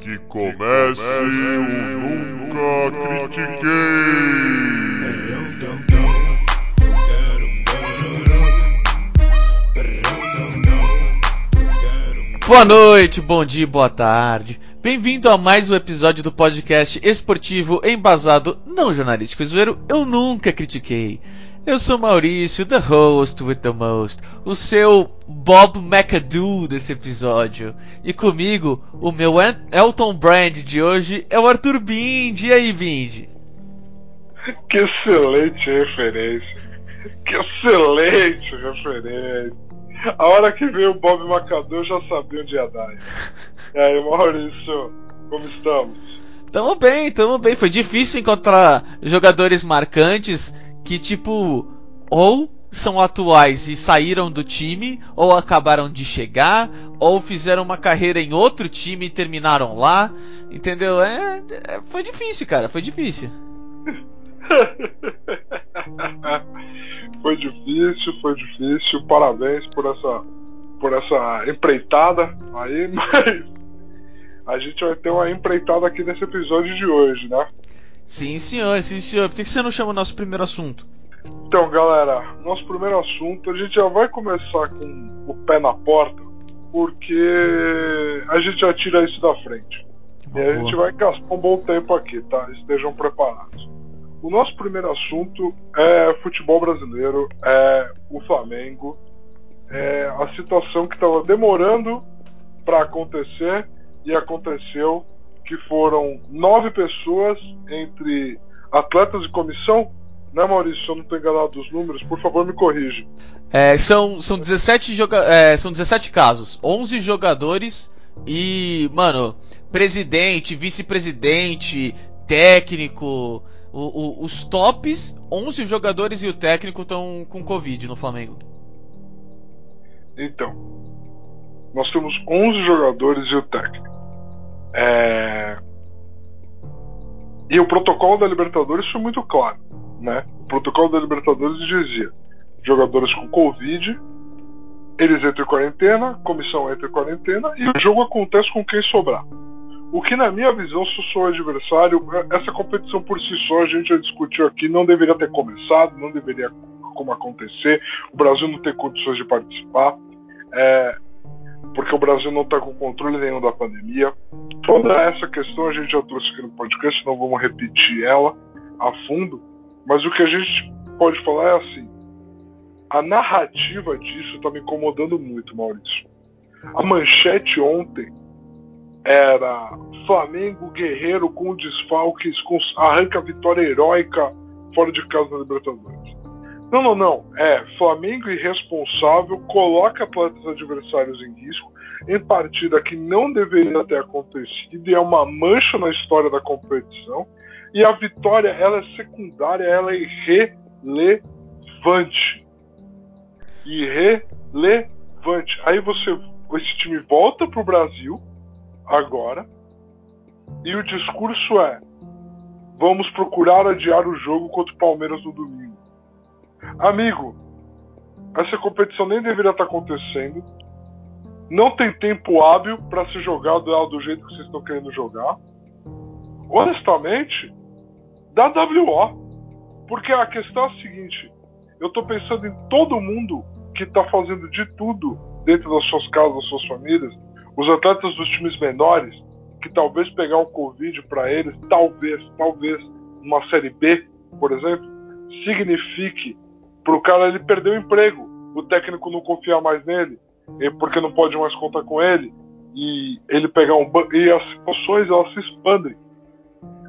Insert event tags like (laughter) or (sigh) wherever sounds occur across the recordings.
Que comece o Nunca Critiquei! Boa noite, bom dia, boa tarde. Bem-vindo a mais um episódio do podcast esportivo embasado não jornalístico zoeiro Eu Nunca Critiquei. Eu sou Maurício, the host with the most, o seu Bob McAdoo desse episódio. E comigo, o meu Elton Brand de hoje é o Arthur Bind. E aí, Bind? Que excelente referência. Que excelente referência. A hora que veio o Bob McAdoo eu já sabia onde ia dar. E aí, Maurício, como estamos? Tamo bem, tamo bem. Foi difícil encontrar jogadores marcantes que, tipo, ou são atuais e saíram do time, ou acabaram de chegar, ou fizeram uma carreira em outro time e terminaram lá. Entendeu? É, é foi difícil, cara, foi difícil. (laughs) foi difícil, foi difícil. Parabéns por essa por essa empreitada aí, (laughs) mas a gente vai ter uma empreitada aqui nesse episódio de hoje, né? Sim, senhor, sim, senhor. Por que você não chama o nosso primeiro assunto? Então, galera, nosso primeiro assunto, a gente já vai começar com o pé na porta, porque a gente já tira isso da frente. Boa. E a gente vai gastar um bom tempo aqui, tá? Estejam preparados. O nosso primeiro assunto é futebol brasileiro, é o Flamengo, é a situação que estava demorando para acontecer e aconteceu que foram nove pessoas entre atletas de comissão. Né, Maurício? Se eu não estou enganado dos números, por favor me corrija. É, são, são, 17 joga é, são 17 casos, 11 jogadores e, mano, presidente, vice-presidente, técnico, o, o, os tops, 11 jogadores e o técnico estão com Covid no Flamengo. Então, nós temos 11 jogadores e o técnico. É... E o protocolo da Libertadores foi muito claro, né? O protocolo da Libertadores dizia: jogadores com Covid, eles entram em quarentena, comissão entra em quarentena e o jogo acontece com quem sobrar. O que, na minha visão, se eu sou adversário, essa competição por si só, a gente já discutiu aqui, não deveria ter começado, não deveria como acontecer. O Brasil não tem condições de participar. É, porque o Brasil não está com controle nenhum da pandemia. Toda essa questão a gente já trouxe aqui no podcast, não vamos repetir ela a fundo, mas o que a gente pode falar é assim: a narrativa disso está me incomodando muito, Maurício. A manchete ontem era Flamengo guerreiro com desfalques, com arranca vitória heróica fora de casa na Libertadores. Não, não, não. É Flamengo irresponsável, coloca atletas adversários em risco em partida que não deveria ter acontecido e é uma mancha na história da competição. E a vitória ela é secundária, ela é irrelevante. Irrelevante. Aí você, esse time volta para o Brasil agora e o discurso é: vamos procurar adiar o jogo contra o Palmeiras no domingo. Amigo, essa competição nem deveria estar acontecendo. Não tem tempo hábil para ser jogado ela do jeito que vocês estão querendo jogar. Honestamente, dá WO. Porque a questão é a seguinte: eu estou pensando em todo mundo que está fazendo de tudo dentro das suas casas, das suas famílias. Os atletas dos times menores, que talvez pegar um Covid para eles, talvez, talvez, uma Série B, por exemplo, signifique para o cara ele perder o emprego, o técnico não confia mais nele, porque não pode mais contar com ele, e ele pegar um e as situações elas se expandem.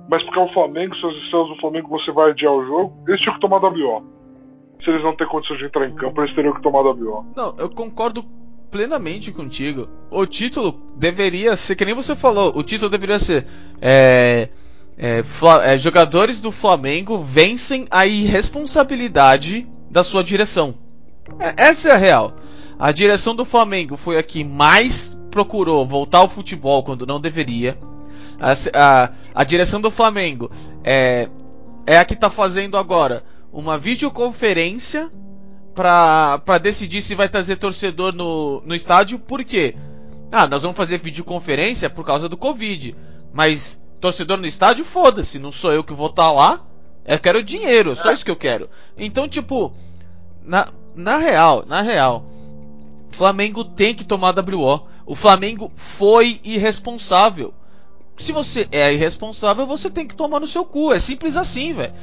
Mas porque é o Flamengo, se as estrelas do Flamengo você vai adiar o jogo, eles tinham que tomar WO. Se eles não têm condições de entrar em campo, eles teriam que tomar WO. Não, eu concordo plenamente contigo. O título deveria ser, que nem você falou, o título deveria ser. É, é, é, jogadores do Flamengo vencem a irresponsabilidade da sua direção. É, essa é a real. A direção do Flamengo foi a que mais procurou voltar ao futebol quando não deveria. A, a, a direção do Flamengo é, é a que está fazendo agora uma videoconferência para decidir se vai trazer torcedor no, no estádio. Por quê? Ah, nós vamos fazer videoconferência por causa do Covid. Mas torcedor no estádio, foda-se, não sou eu que vou estar tá lá. Eu quero dinheiro, só isso que eu quero. Então, tipo, na, na real, na real, Flamengo tem que tomar WO. O Flamengo foi irresponsável. Se você é irresponsável, você tem que tomar no seu cu. É simples assim, velho.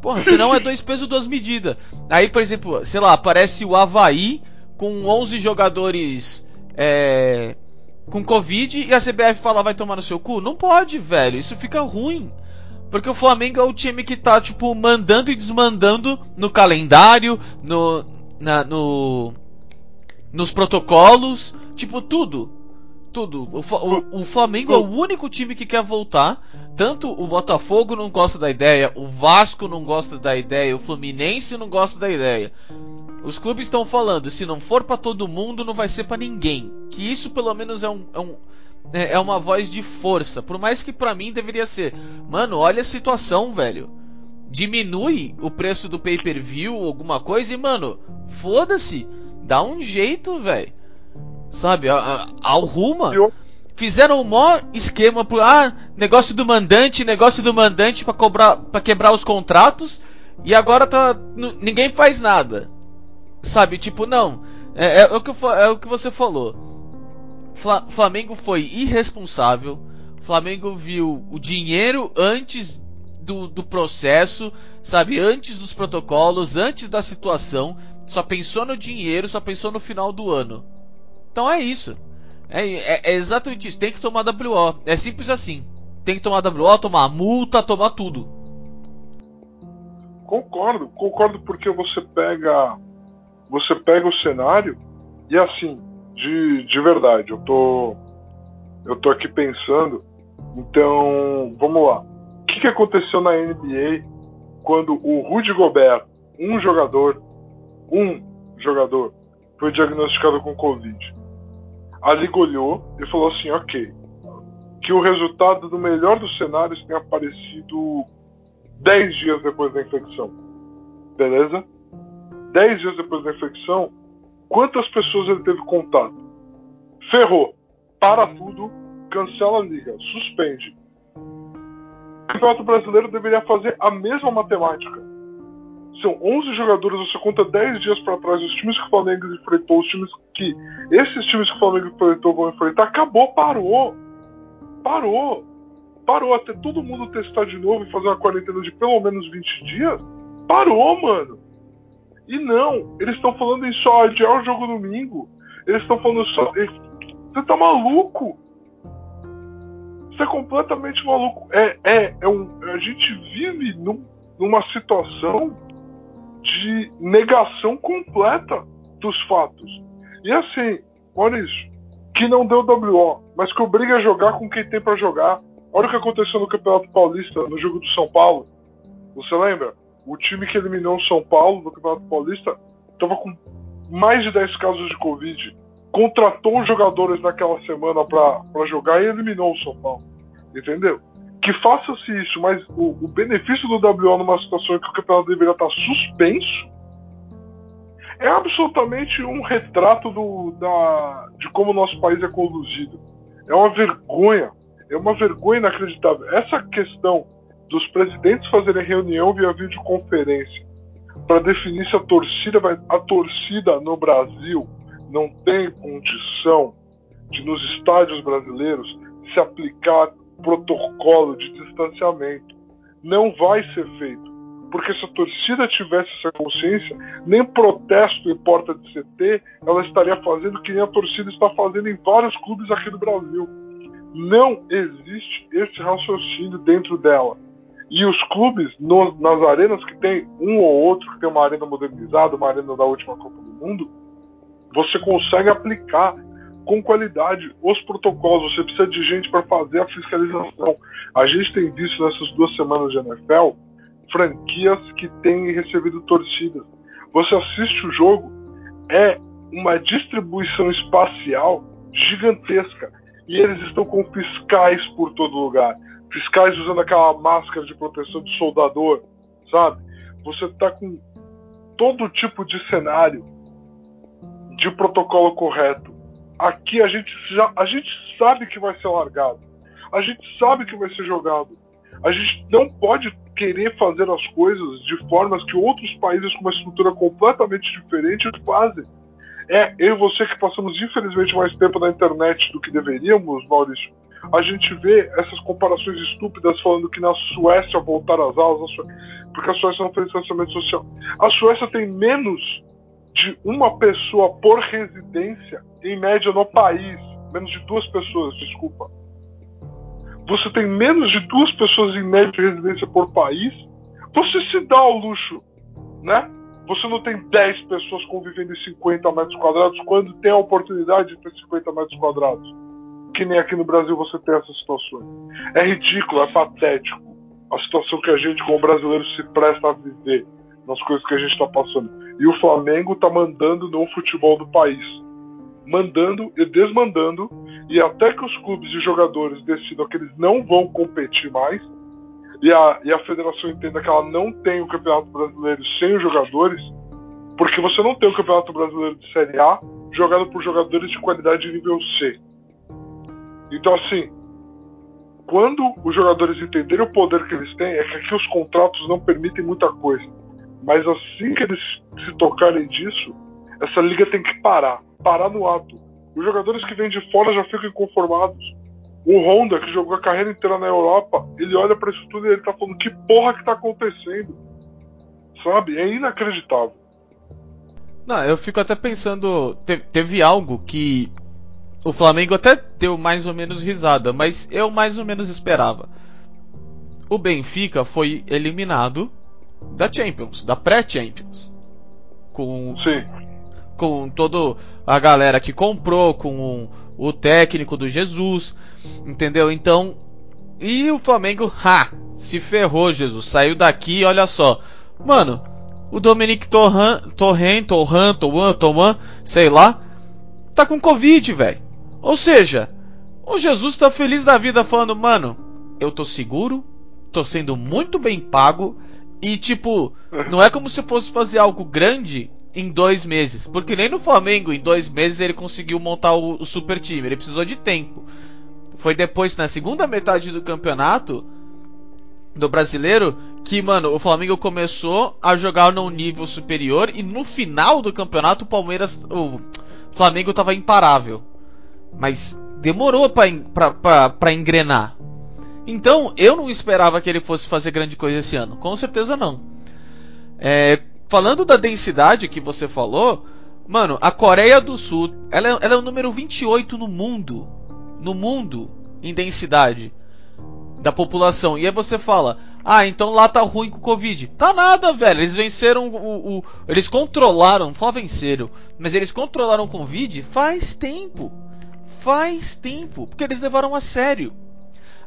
Porra, senão é dois (laughs) pesos, duas medidas. Aí, por exemplo, sei lá, aparece o Havaí com 11 jogadores é, com Covid e a CBF fala vai tomar no seu cu? Não pode, velho. Isso fica ruim. Porque o Flamengo é o time que tá, tipo, mandando e desmandando no calendário, no. Na, no. Nos protocolos, tipo, tudo. Tudo. O, o, o Flamengo é o único time que quer voltar. Tanto o Botafogo não gosta da ideia, o Vasco não gosta da ideia, o Fluminense não gosta da ideia. Os clubes estão falando, se não for para todo mundo, não vai ser para ninguém. Que isso pelo menos é um, é um é, é uma voz de força. Por mais que para mim deveria ser, mano, olha a situação, velho. Diminui o preço do pay-per-view, alguma coisa e, mano, foda-se. Dá um jeito, velho. Sabe, arruma. Fizeram um maior esquema pro ah, negócio do mandante, negócio do mandante para cobrar, para quebrar os contratos e agora tá ninguém faz nada. Sabe, tipo, não. É, é, o, que, é o que você falou. Fla, Flamengo foi irresponsável. Flamengo viu o dinheiro antes do, do processo, sabe? Antes dos protocolos, antes da situação. Só pensou no dinheiro, só pensou no final do ano. Então é isso. É, é, é exatamente isso. Tem que tomar WO. É simples assim. Tem que tomar WO, tomar multa, tomar tudo. Concordo, concordo porque você pega você pega o cenário e assim, de, de verdade, eu tô eu tô aqui pensando, então, vamos lá. O que, que aconteceu na NBA quando o Rudy Gobert, um jogador, um jogador, foi diagnosticado com Covid? A liga olhou e falou assim, ok, que o resultado do melhor dos cenários tenha aparecido 10 dias depois da infecção. Beleza? 10 dias depois da infecção, quantas pessoas ele teve contato? Ferrou. Para tudo, cancela a liga, suspende. O Campeonato Brasileiro deveria fazer a mesma matemática. São 11 jogadores, você conta 10 dias para trás, os times que o Flamengo enfrentou, os times que. Esses times que o Flamengo enfrentou vão enfrentar, acabou, parou. Parou. Parou. Até todo mundo testar de novo e fazer uma quarentena de pelo menos 20 dias. Parou, mano. E não, eles estão falando em só adiar o jogo domingo. Eles estão falando só. Você tá maluco? Você é completamente maluco. É, é, é um, a gente vive num, numa situação de negação completa dos fatos. E assim, olha isso. Que não deu WO, mas que obriga a jogar com quem tem para jogar. Olha o que aconteceu no Campeonato Paulista, no jogo do São Paulo. Você lembra? o time que eliminou o São Paulo no Campeonato Paulista estava com mais de 10 casos de Covid. Contratou os jogadores naquela semana para jogar e eliminou o São Paulo. Entendeu? Que faça-se isso, mas o, o, benefício do WO numa situação em que o campeonato deveria estar suspenso é absolutamente um retrato do, da, de como o nosso país é conduzido. É uma vergonha. É uma vergonha inacreditável. Essa questão dos presidentes fazerem reunião via videoconferência para definir se a torcida vai. A torcida no Brasil não tem condição de, nos estádios brasileiros, se aplicar protocolo de distanciamento. Não vai ser feito. Porque se a torcida tivesse essa consciência, nem protesto em porta de CT ela estaria fazendo que nem a torcida está fazendo em vários clubes aqui do Brasil. Não existe esse raciocínio dentro dela. E os clubes, no, nas arenas que tem um ou outro, que tem uma arena modernizada, uma arena da última Copa do Mundo, você consegue aplicar com qualidade os protocolos. Você precisa de gente para fazer a fiscalização. A gente tem visto nessas duas semanas de NFL franquias que têm recebido torcidas. Você assiste o jogo, é uma distribuição espacial gigantesca. E eles estão com fiscais por todo lugar fiscais usando aquela máscara de proteção de soldador, sabe? Você tá com todo tipo de cenário de protocolo correto. Aqui a gente já a gente sabe que vai ser largado. A gente sabe que vai ser jogado. A gente não pode querer fazer as coisas de formas que outros países com uma estrutura completamente diferente fazem. É, eu e você que passamos infelizmente mais tempo na internet do que deveríamos, Maurício, a gente vê essas comparações estúpidas falando que na Suécia voltaram as aulas, porque a Suécia não fez distanciamento social. A Suécia tem menos de uma pessoa por residência, em média, no país. Menos de duas pessoas, desculpa. Você tem menos de duas pessoas em média de residência por país. Você se dá ao luxo, né? Você não tem 10 pessoas convivendo em 50 metros quadrados quando tem a oportunidade de ter 50 metros quadrados. Que nem aqui no Brasil você tem essas situações. É ridículo, é patético a situação que a gente, como brasileiro, se presta a viver nas coisas que a gente está passando. E o Flamengo está mandando no futebol do país. Mandando e desmandando, e até que os clubes e jogadores decidam que eles não vão competir mais, e a, e a federação entenda que ela não tem o Campeonato Brasileiro sem os jogadores, porque você não tem o Campeonato Brasileiro de Série A jogado por jogadores de qualidade de nível C. Então, assim, quando os jogadores entenderem o poder que eles têm, é que aqui os contratos não permitem muita coisa. Mas assim que eles se tocarem disso, essa liga tem que parar parar no ato. Os jogadores que vêm de fora já ficam inconformados. O Honda, que jogou a carreira inteira na Europa, ele olha para isso tudo e ele tá falando: que porra que tá acontecendo? Sabe? É inacreditável. Não, eu fico até pensando. Teve, teve algo que o Flamengo até deu mais ou menos risada, mas eu mais ou menos esperava. O Benfica foi eliminado da Champions, da pré-Champions. Com, Sim. com toda a galera que comprou, com o, técnico do Jesus, entendeu? Então, e o Flamengo, ha, se ferrou, Jesus, saiu daqui, olha só. Mano, o Dominic Torran, Torrent, Torran, Torran, Torran, sei lá, tá com Covid, velho. Ou seja, o Jesus tá feliz da vida falando, mano, eu tô seguro, tô sendo muito bem pago e tipo, não é como se fosse fazer algo grande em dois meses, porque nem no Flamengo em dois meses ele conseguiu montar o, o super time, ele precisou de tempo. Foi depois na segunda metade do campeonato do brasileiro que, mano, o Flamengo começou a jogar num nível superior e no final do campeonato o Palmeiras, o Flamengo tava imparável. Mas demorou para engrenar. Então eu não esperava que ele fosse fazer grande coisa esse ano. Com certeza não. É, falando da densidade que você falou, mano, a Coreia do Sul ela, é, ela é o número 28 no mundo. No mundo em densidade da população. E aí você fala, ah, então lá tá ruim com o Covid. Tá nada, velho. Eles venceram o. o eles controlaram, não venceram, mas eles controlaram o Covid faz tempo faz tempo, porque eles levaram a sério.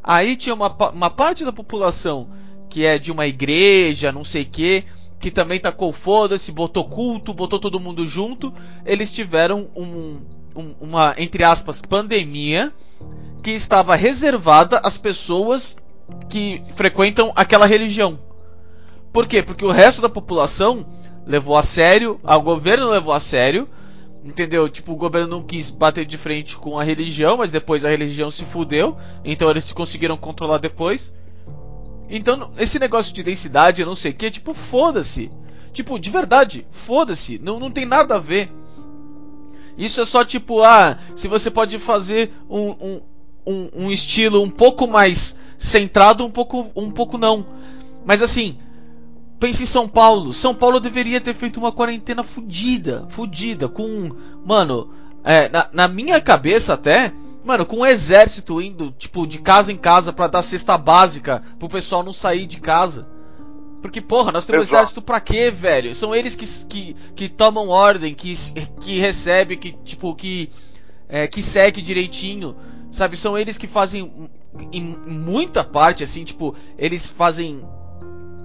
Aí tinha uma, uma parte da população que é de uma igreja, não sei que, que também tacou foda-se, botou culto, botou todo mundo junto. Eles tiveram um, um, uma, entre aspas, pandemia que estava reservada às pessoas que frequentam aquela religião. Por quê? Porque o resto da população levou a sério, o governo levou a sério, Entendeu? Tipo, o governo não quis bater de frente com a religião, mas depois a religião se fudeu. Então eles conseguiram controlar depois. Então, esse negócio de densidade, eu não sei o que, tipo, foda-se. Tipo, de verdade, foda-se. Não, não tem nada a ver. Isso é só tipo, ah, se você pode fazer um, um, um, um estilo um pouco mais centrado, um pouco, um pouco não. Mas assim, Pense em São Paulo. São Paulo deveria ter feito uma quarentena fudida. Fudida. Com. Mano, é, na, na, minha cabeça até. Mano, com um exército indo, tipo, de casa em casa para dar cesta básica pro pessoal não sair de casa. Porque, porra, nós temos Exato. exército pra quê, velho? São eles que, que, que tomam ordem, que, que recebe, que, tipo, que. É, que segue direitinho. Sabe? São eles que fazem. Em muita parte, assim, tipo, eles fazem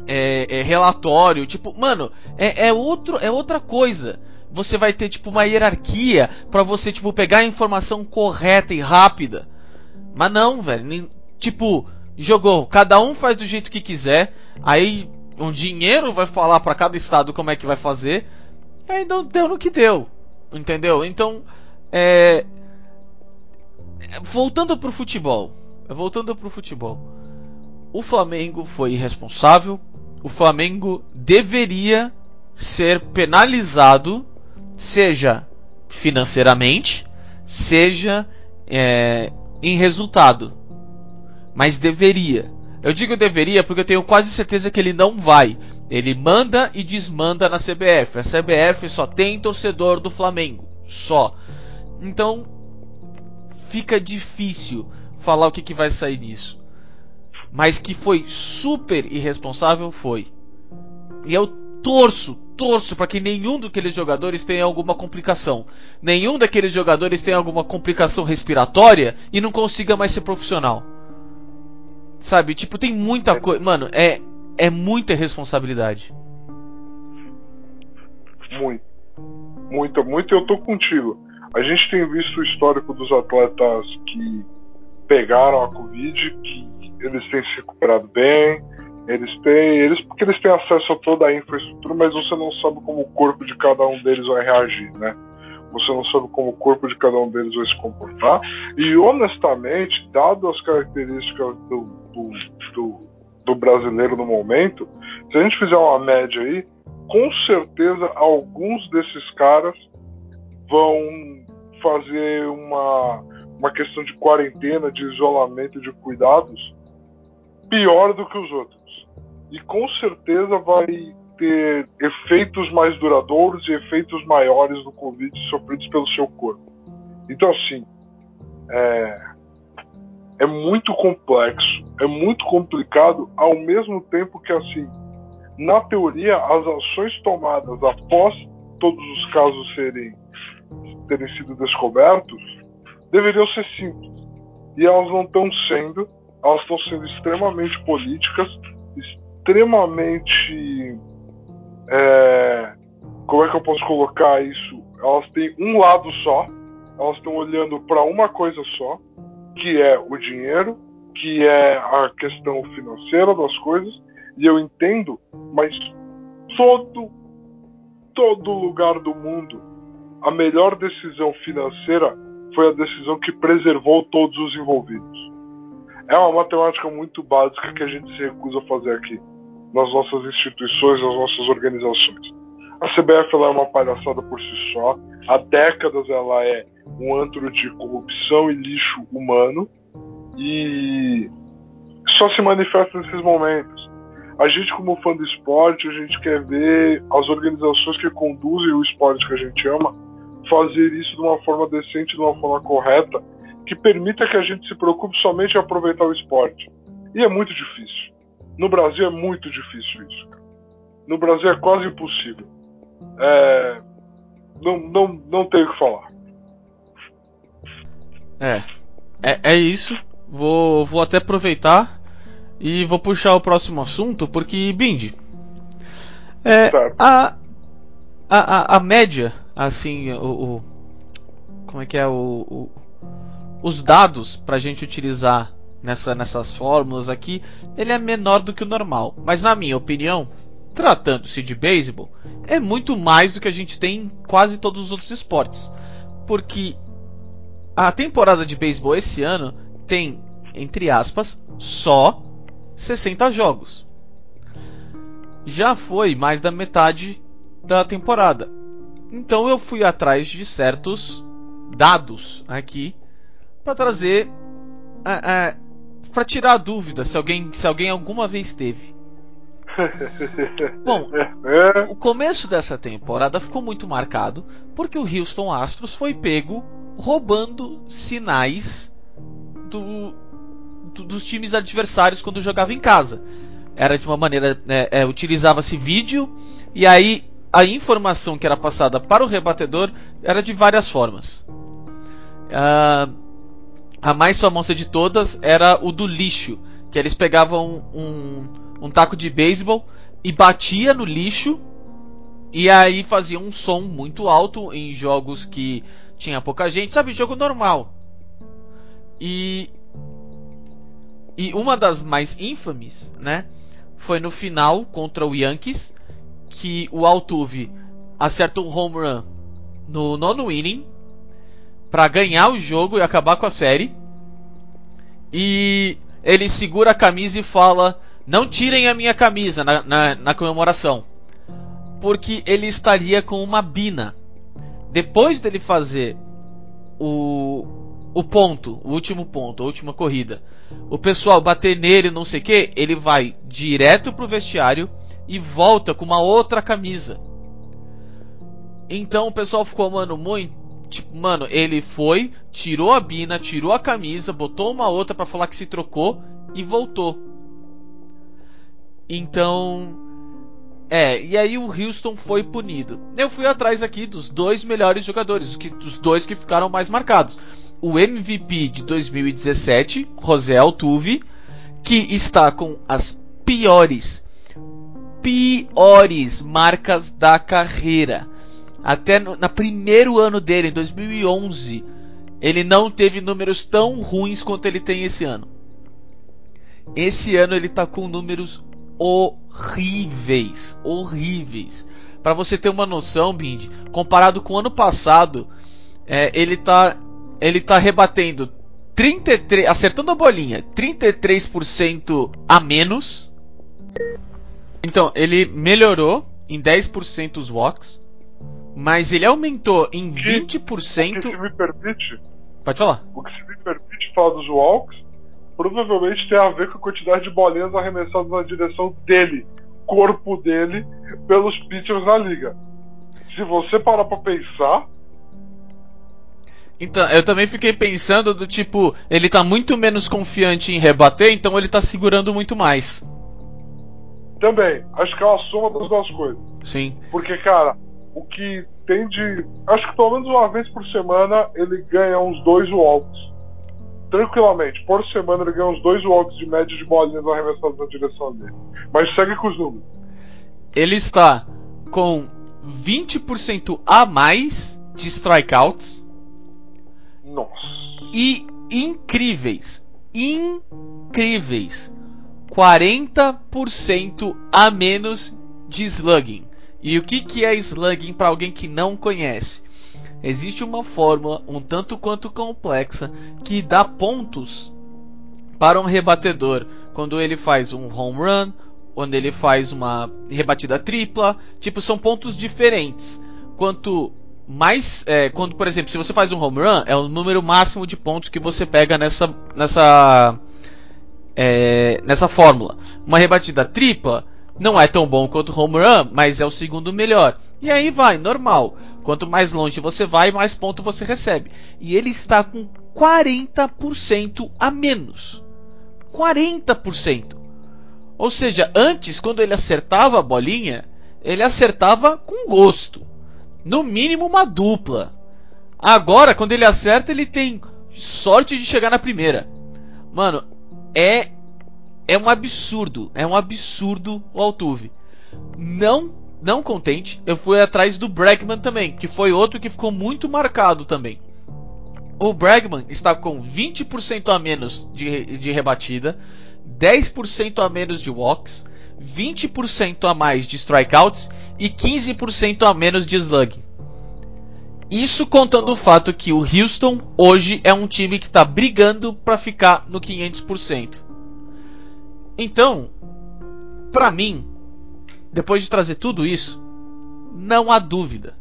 é, é, relatório, tipo, mano, é, é, outro, é outra coisa. Você vai ter tipo uma hierarquia para você tipo pegar a informação correta e rápida. Mas não, velho, tipo, jogou, cada um faz do jeito que quiser, aí o dinheiro vai falar para cada estado como é que vai fazer. E deu, deu no que deu. Entendeu? Então, é voltando pro futebol. Voltando pro futebol. O Flamengo foi irresponsável. O Flamengo deveria ser penalizado, seja financeiramente, seja é, em resultado. Mas deveria. Eu digo deveria porque eu tenho quase certeza que ele não vai. Ele manda e desmanda na CBF. A CBF só tem torcedor do Flamengo. Só. Então fica difícil falar o que, que vai sair nisso. Mas que foi super irresponsável foi. E eu torço, torço para que nenhum daqueles jogadores tenha alguma complicação. Nenhum daqueles jogadores tenha alguma complicação respiratória e não consiga mais ser profissional. Sabe? Tipo, tem muita coisa. Mano, é, é muita responsabilidade. Muito. Muita, muito. Eu tô contigo. A gente tem visto o histórico dos atletas que pegaram a Covid, que eles têm se recuperado bem, eles têm, eles porque eles têm acesso a toda a infraestrutura, mas você não sabe como o corpo de cada um deles vai reagir, né? Você não sabe como o corpo de cada um deles vai se comportar. E honestamente, dado as características do, do, do, do brasileiro no momento, se a gente fizer uma média aí, com certeza alguns desses caras vão fazer uma, uma questão de quarentena, de isolamento, de cuidados pior do que os outros e com certeza vai ter efeitos mais duradouros e efeitos maiores do Covid sofridos pelo seu corpo. Então, assim, é, é muito complexo, é muito complicado, ao mesmo tempo que, assim, na teoria, as ações tomadas após todos os casos serem terem sido descobertos deveriam ser simples. E elas não estão sendo, elas estão sendo extremamente políticas, extremamente. É, como é que eu posso colocar isso? Elas têm um lado só, elas estão olhando para uma coisa só, que é o dinheiro, que é a questão financeira das coisas, e eu entendo, mas todo, todo lugar do mundo, a melhor decisão financeira foi a decisão que preservou todos os envolvidos. É uma matemática muito básica que a gente se recusa a fazer aqui nas nossas instituições, nas nossas organizações. A CBF ela é uma palhaçada por si só. Há décadas ela é um antro de corrupção e lixo humano e só se manifesta nesses momentos. A gente, como fã do esporte, a gente quer ver as organizações que conduzem o esporte que a gente ama fazer isso de uma forma decente, de uma forma correta, que permita que a gente se preocupe somente em aproveitar o esporte. E é muito difícil. No Brasil é muito difícil isso. No Brasil é quase impossível. É... Não, não, não tenho o que falar. É. É, é isso. Vou, vou até aproveitar e vou puxar o próximo assunto, porque, Bindi. É, a, a, a, média, assim, o, o, Como é que é? O, o os dados para a gente utilizar nessa, nessas fórmulas aqui, ele é menor do que o normal. Mas na minha opinião, tratando-se de beisebol, é muito mais do que a gente tem em quase todos os outros esportes. Porque a temporada de beisebol esse ano tem, entre aspas, só 60 jogos. Já foi mais da metade da temporada. Então eu fui atrás de certos dados aqui para trazer para tirar a dúvida se alguém, se alguém alguma vez teve. Bom, é. (laughs) o começo dessa temporada ficou muito marcado porque o Houston Astros foi pego roubando sinais do, do, dos times adversários quando jogava em casa. Era de uma maneira, é, é, utilizava-se vídeo e aí a informação que era passada para o rebatedor era de várias formas. Uh, a mais famosa de todas era o do lixo, que eles pegavam um, um, taco de beisebol e batia no lixo e aí fazia um som muito alto em jogos que tinha pouca gente, sabe, jogo normal. E e uma das mais infames, né, foi no final contra o Yankees, que o Altuve acerta um home run no nono inning para ganhar o jogo e acabar com a série. E ele segura a camisa e fala: Não tirem a minha camisa na, na, na comemoração. Porque ele estaria com uma bina. Depois dele fazer o, o ponto, o último ponto, a última corrida, o pessoal bater nele, não sei o que, ele vai direto pro vestiário e volta com uma outra camisa. Então o pessoal ficou, mano, muito. Tipo, mano, ele foi, tirou a bina, tirou a camisa, botou uma outra para falar que se trocou e voltou. Então. É, e aí o Houston foi punido. Eu fui atrás aqui dos dois melhores jogadores, dos dois que ficaram mais marcados o MVP de 2017, José Altuve, que está com as piores, piores marcas da carreira. Até no na primeiro ano dele, em 2011, ele não teve números tão ruins quanto ele tem esse ano. Esse ano ele está com números horríveis, horríveis. Para você ter uma noção, Bindi, comparado com o ano passado, é, ele está ele tá rebatendo 33, acertando a bolinha, 33% a menos. Então, ele melhorou em 10% os walks, mas ele aumentou em 20%. O que se me permite? Pode falar. O que se me permite falar dos walks provavelmente tem a ver com a quantidade de bolinhas arremessadas na direção dele, corpo dele, pelos pitchers na liga. Se você parar pra pensar, então, eu também fiquei pensando do tipo, ele tá muito menos confiante em rebater, então ele tá segurando muito mais. Também, acho que é uma soma das duas coisas. Sim. Porque, cara, o que tem de. Acho que pelo menos uma vez por semana ele ganha uns dois walks. Tranquilamente. Por semana ele ganha uns dois walks de média de bolinhas arremessadas na direção dele. Mas segue com os números. Ele está com 20% a mais de strikeouts nossa. E incríveis. Incríveis. 40% a menos de slugging. E o que, que é slugging para alguém que não conhece? Existe uma fórmula um tanto quanto complexa que dá pontos para um rebatedor quando ele faz um home run, quando ele faz uma rebatida tripla, tipo são pontos diferentes. Quanto mais é, quando por exemplo se você faz um home run é o número máximo de pontos que você pega nessa nessa é, nessa fórmula uma rebatida tripla não é tão bom quanto home run mas é o segundo melhor. E aí vai normal. Quanto mais longe você vai mais ponto você recebe. E ele está com 40% a menos. 40% ou seja antes quando ele acertava a bolinha ele acertava com gosto. No mínimo uma dupla. Agora, quando ele acerta, ele tem sorte de chegar na primeira. Mano, é é um absurdo, é um absurdo o Altuve. Não, não contente, eu fui atrás do Bregman também, que foi outro que ficou muito marcado também. O Bregman está com 20% a menos de, de rebatida, 10% a menos de walks, 20% a mais de strikeouts e 15% a menos de slugging. Isso contando o fato que o Houston hoje é um time que está brigando para ficar no 500%. Então, para mim, depois de trazer tudo isso, não há dúvida.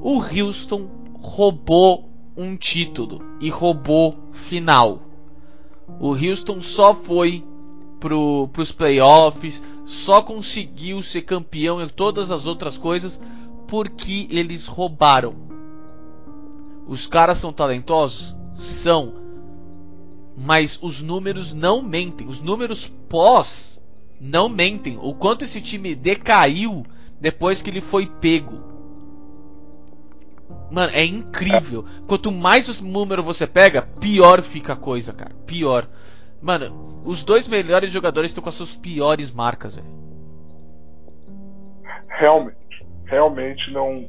O Houston roubou um título e roubou final. O Houston só foi para os playoffs, só conseguiu ser campeão em todas as outras coisas porque eles roubaram. Os caras são talentosos? São. Mas os números não mentem. Os números pós não mentem. O quanto esse time decaiu depois que ele foi pego. Mano, é incrível. Quanto mais o número você pega, pior fica a coisa, cara. Pior. Mano, os dois melhores jogadores estão com as suas piores marcas, velho. Realmente. Realmente não.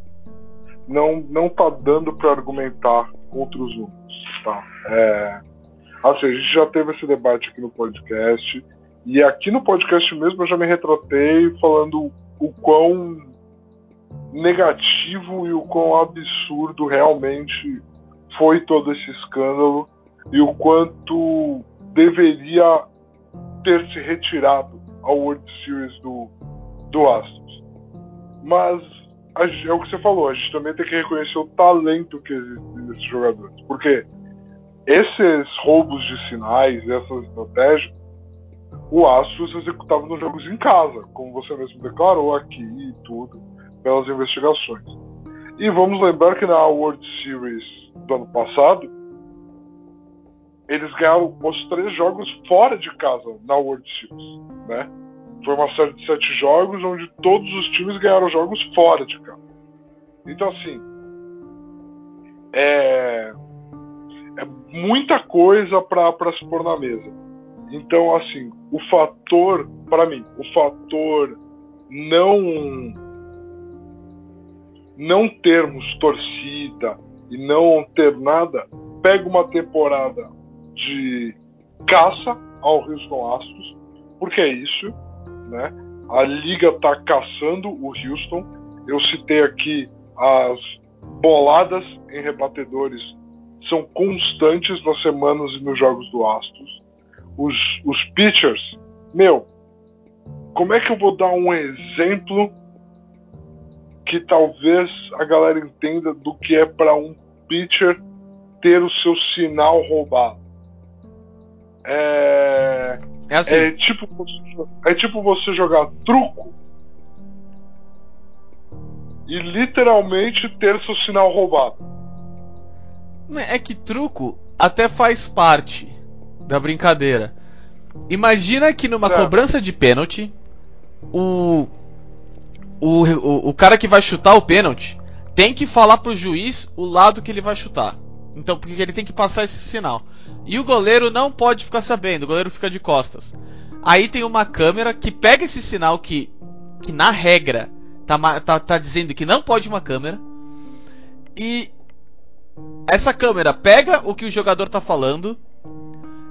Não, não tá dando para argumentar contra os números, tá? É, assim, a gente já teve esse debate aqui no podcast. E aqui no podcast mesmo eu já me retratei falando o quão negativo e o quão absurdo realmente foi todo esse escândalo e o quanto deveria ter se retirado a World Series do, do Astros. Mas é o que você falou, a gente também tem que reconhecer o talento que existe nesses jogadores. Porque esses roubos de sinais, essas estratégias, o Astros executava nos jogos em casa, como você mesmo declarou aqui e tudo, pelas investigações. E vamos lembrar que na World Series do ano passado, eles ganharam os três jogos fora de casa na World Series, né? Foi uma série de sete jogos onde todos os times ganharam jogos fora de casa. Então, assim, é, é muita coisa para se pôr na mesa. Então, assim, o fator, para mim, o fator não não termos torcida e não ter nada, pega uma temporada de caça ao Houston Astros, porque é isso, né? A liga tá caçando o Houston. Eu citei aqui as boladas em rebatedores são constantes nas semanas e nos jogos do Astros. Os, os pitchers, meu, como é que eu vou dar um exemplo que talvez a galera entenda do que é para um pitcher ter o seu sinal roubado. É, é, assim. é, tipo, é tipo você jogar truco e literalmente ter seu sinal roubado. É que truco até faz parte da brincadeira. Imagina que numa é. cobrança de pênalti, o o, o, o cara que vai chutar o pênalti tem que falar pro juiz o lado que ele vai chutar. Então, porque ele tem que passar esse sinal. E o goleiro não pode ficar sabendo, o goleiro fica de costas. Aí tem uma câmera que pega esse sinal que, que na regra, tá, tá, tá dizendo que não pode uma câmera. E essa câmera pega o que o jogador tá falando.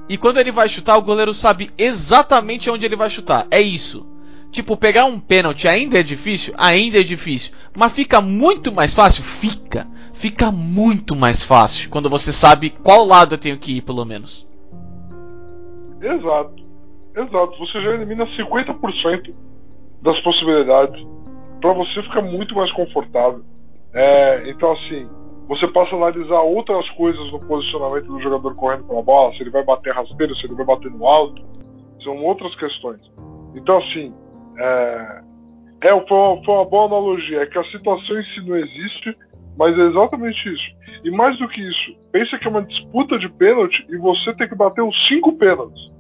E quando ele vai chutar, o goleiro sabe exatamente onde ele vai chutar. É isso. Tipo, pegar um pênalti ainda é difícil? Ainda é difícil. Mas fica muito mais fácil? Fica. Fica muito mais fácil quando você sabe qual lado eu tenho que ir, pelo menos. Exato. Exato. Você já elimina 50% das possibilidades. Para você ficar muito mais confortável. É, então, assim, você passa a analisar outras coisas no posicionamento do jogador correndo com a bola, se ele vai bater rasteiro, se ele vai bater no alto. São outras questões. Então, assim, é, é foi, uma, foi uma boa analogia. É que a situação em si não existe, mas é exatamente isso. E mais do que isso, pensa que é uma disputa de pênalti e você tem que bater os cinco pênaltis.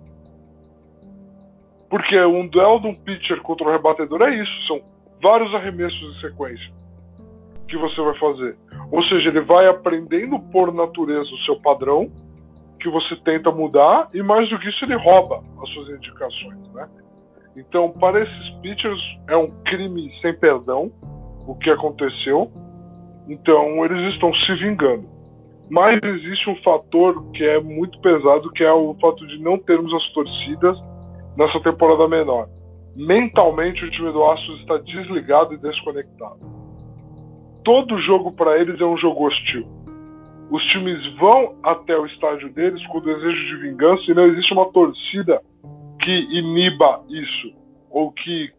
Porque um duelo de um pitcher contra um rebatedor é isso, são vários arremessos em sequência que você vai fazer. Ou seja, ele vai aprendendo por natureza o seu padrão, que você tenta mudar, e mais do que isso, ele rouba as suas indicações, né? Então, para esses pitchers, é um crime sem perdão o que aconteceu. Então, eles estão se vingando. Mas existe um fator que é muito pesado, que é o fato de não termos as torcidas nessa temporada menor. Mentalmente, o time do Astros está desligado e desconectado. Todo jogo para eles é um jogo hostil. Os times vão até o estádio deles com o desejo de vingança e não existe uma torcida que iniba isso ou que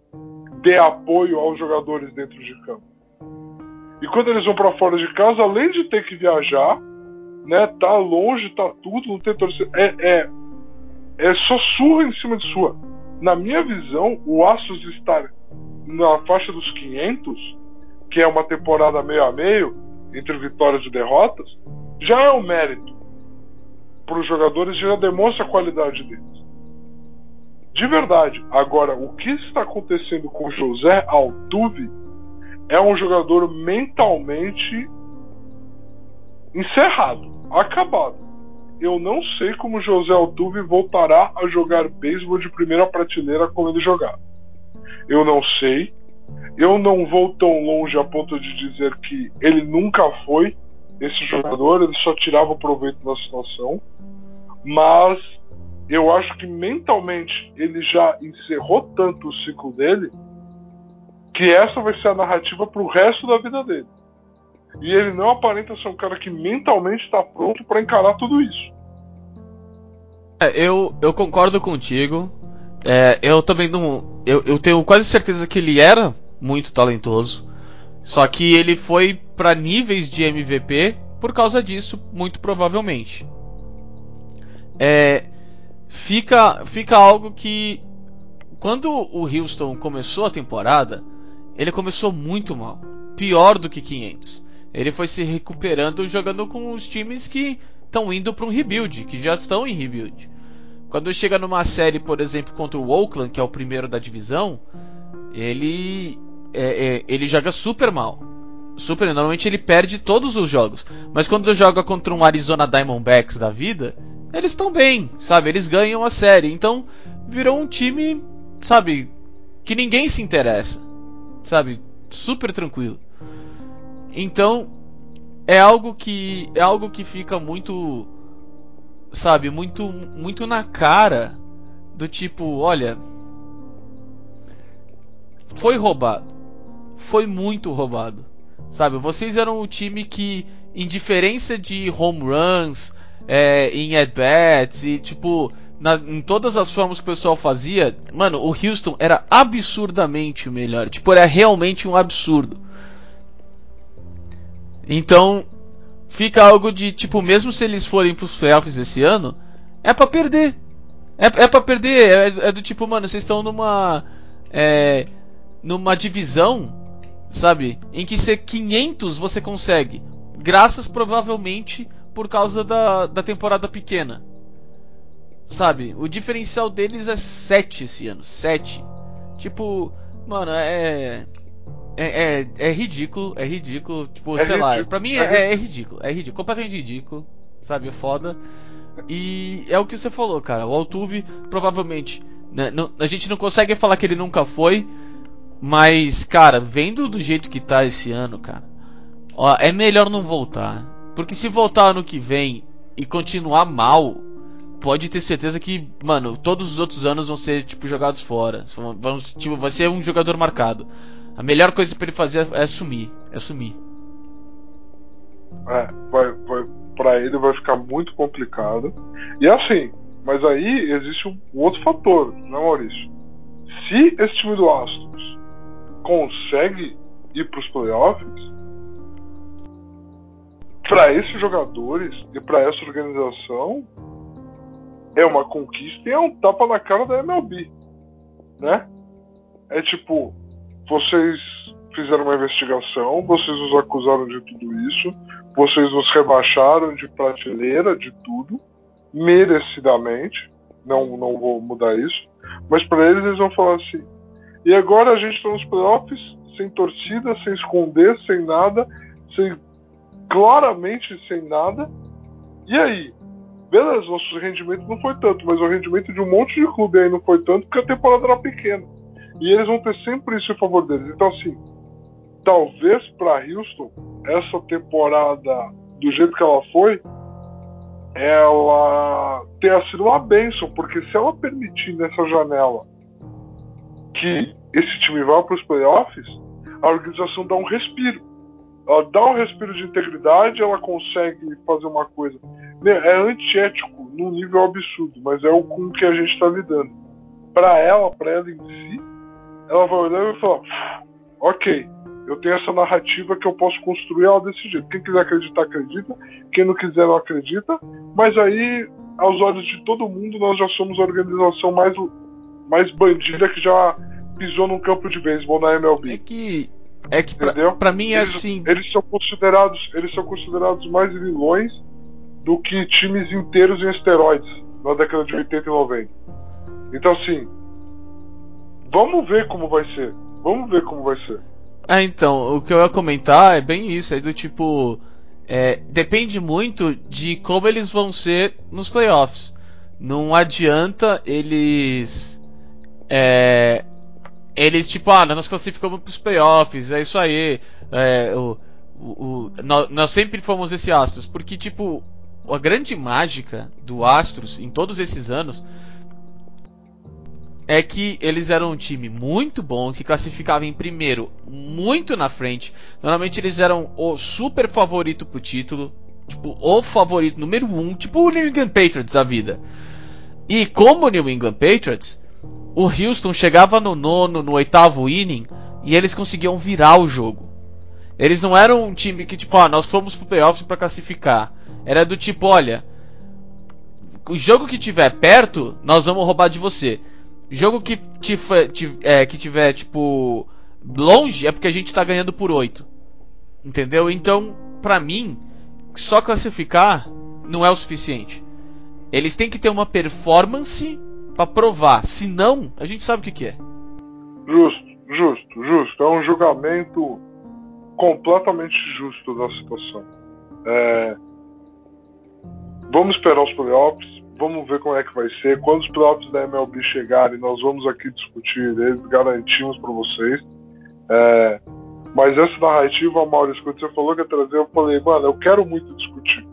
dê apoio aos jogadores dentro de campo. E quando eles vão para fora de casa, além de ter que viajar, né, tá longe, tá tudo, não tem torcida, é, é, é só surra em cima de sua. Na minha visão, o Astros estar na faixa dos 500, que é uma temporada meio a meio, entre vitórias e derrotas, já é um mérito para os jogadores, já demonstra a qualidade deles. De verdade. Agora, o que está acontecendo com José Altuve é um jogador mentalmente encerrado, acabado. Eu não sei como José Altuve voltará a jogar beisebol de primeira prateleira como ele jogava. Eu não sei. Eu não vou tão longe a ponto de dizer que ele nunca foi esse jogador, ele só tirava proveito da situação. Mas eu acho que mentalmente ele já encerrou tanto o ciclo dele que essa vai ser a narrativa para o resto da vida dele. E ele não aparenta ser um cara que mentalmente está pronto para encarar tudo isso. É, eu, eu concordo contigo. É, eu também não. Eu, eu tenho quase certeza que ele era muito talentoso. Só que ele foi para níveis de MVP por causa disso, muito provavelmente. É, fica, fica algo que quando o Houston começou a temporada, ele começou muito mal, pior do que 500. Ele foi se recuperando jogando com os times que estão indo para um rebuild, que já estão em rebuild. Quando chega numa série, por exemplo, contra o Oakland, que é o primeiro da divisão, ele é, é, ele joga super mal. Super, normalmente ele perde todos os jogos. Mas quando joga contra um Arizona Diamondbacks da vida, eles estão bem, sabe? Eles ganham a série. Então virou um time, sabe, que ninguém se interessa, sabe? Super tranquilo. Então é algo que é algo que fica muito, sabe, muito muito na cara do tipo, olha, foi roubado foi muito roubado. Sabe, vocês eram o time que, em diferença de home runs, é, em at-bats e tipo, na, em todas as formas que o pessoal fazia, mano, o Houston era absurdamente o melhor. Tipo, era realmente um absurdo. Então, fica algo de tipo, mesmo se eles forem pros playoffs esse ano, é para perder. É, é para perder. É, é, do tipo, mano, vocês estão numa. É, numa divisão sabe? Em que ser 500 você consegue, graças provavelmente por causa da, da temporada pequena. Sabe? O diferencial deles é 7 esse ano, 7. Tipo, mano, é é, é, é ridículo, é ridículo, tipo, é sei ridículo. lá, pra mim é, é, é, ridículo, é ridículo, completamente ridículo, sabe, é foda. E é o que você falou, cara, o Altuve provavelmente, né, não, a gente não consegue falar que ele nunca foi, mas, cara, vendo do jeito que tá esse ano, cara, ó, é melhor não voltar. Porque se voltar ano que vem e continuar mal, pode ter certeza que, mano, todos os outros anos vão ser, tipo, jogados fora. Vamos, tipo, vai ser um jogador marcado. A melhor coisa para ele fazer é, é sumir. É sumir. É, vai, vai, pra ele vai ficar muito complicado. E assim, mas aí existe um outro fator, né, Maurício? Se esse time do Astros consegue ir para os playoffs, para esses jogadores e para essa organização é uma conquista e é um tapa na cara da MLB, né? É tipo, vocês fizeram uma investigação, vocês nos acusaram de tudo isso, vocês nos rebaixaram de prateleira de tudo, merecidamente, não, não vou mudar isso, mas para eles eles vão falar assim: e agora a gente está nos playoffs, sem torcida, sem esconder, sem nada, sem claramente sem nada. E aí? Beleza, nosso rendimento não foi tanto, mas o rendimento de um monte de clube aí não foi tanto porque a temporada era pequena. E eles vão ter sempre isso em favor deles. Então, assim, talvez para Houston, essa temporada, do jeito que ela foi, ela tenha sido uma bênção, porque se ela permitir nessa janela que esse time vá para os playoffs, a organização dá um respiro. Ela dá um respiro de integridade, ela consegue fazer uma coisa. Né, é antiético num nível absurdo, mas é o com que a gente está lidando. Para ela, para ela em si, ela vai olhar e vai falar: ok, eu tenho essa narrativa que eu posso construir ela desse jeito. Quem quiser acreditar, acredita. Quem não quiser, não acredita. Mas aí, aos olhos de todo mundo, nós já somos a organização mais, mais bandida que já pisou num campo de beisebol na MLB. É que é que pra, pra mim é eles, assim. Eles são considerados, eles são considerados mais vilões do que times inteiros em esteroides na década de 80 e 90. Então assim, vamos ver como vai ser. Vamos ver como vai ser. Ah, então, o que eu ia comentar é bem isso, é do tipo. É, depende muito de como eles vão ser nos playoffs. Não adianta eles é, eles, tipo, ah, nós classificamos pros playoffs, é isso aí. É, o, o, o nós, sempre fomos esse Astros, porque, tipo, a grande mágica do Astros em todos esses anos é que eles eram um time muito bom, que classificava em primeiro, muito na frente. Normalmente eles eram o super favorito pro título, tipo, o favorito número um, tipo o New England Patriots da vida. E como o New England Patriots, o Houston chegava no nono, no oitavo inning e eles conseguiam virar o jogo. Eles não eram um time que tipo, ah, nós fomos pro playoffs para classificar. Era do tipo, olha, o jogo que tiver perto, nós vamos roubar de você. Jogo que, é, que tiver, tipo, longe, é porque a gente tá ganhando por 8. Entendeu? Então, pra mim, só classificar não é o suficiente. Eles têm que ter uma performance para provar. Se não, a gente sabe o que, que é. Justo, justo, justo. É um julgamento completamente justo da situação. É... Vamos esperar os playoffs, vamos ver como é que vai ser. Quando os playoffs da MLB chegarem, nós vamos aqui discutir eles, garantimos para vocês. É... Mas essa narrativa, Maurício, quando você falou que ia trazer, eu falei, mano, eu quero muito discutir.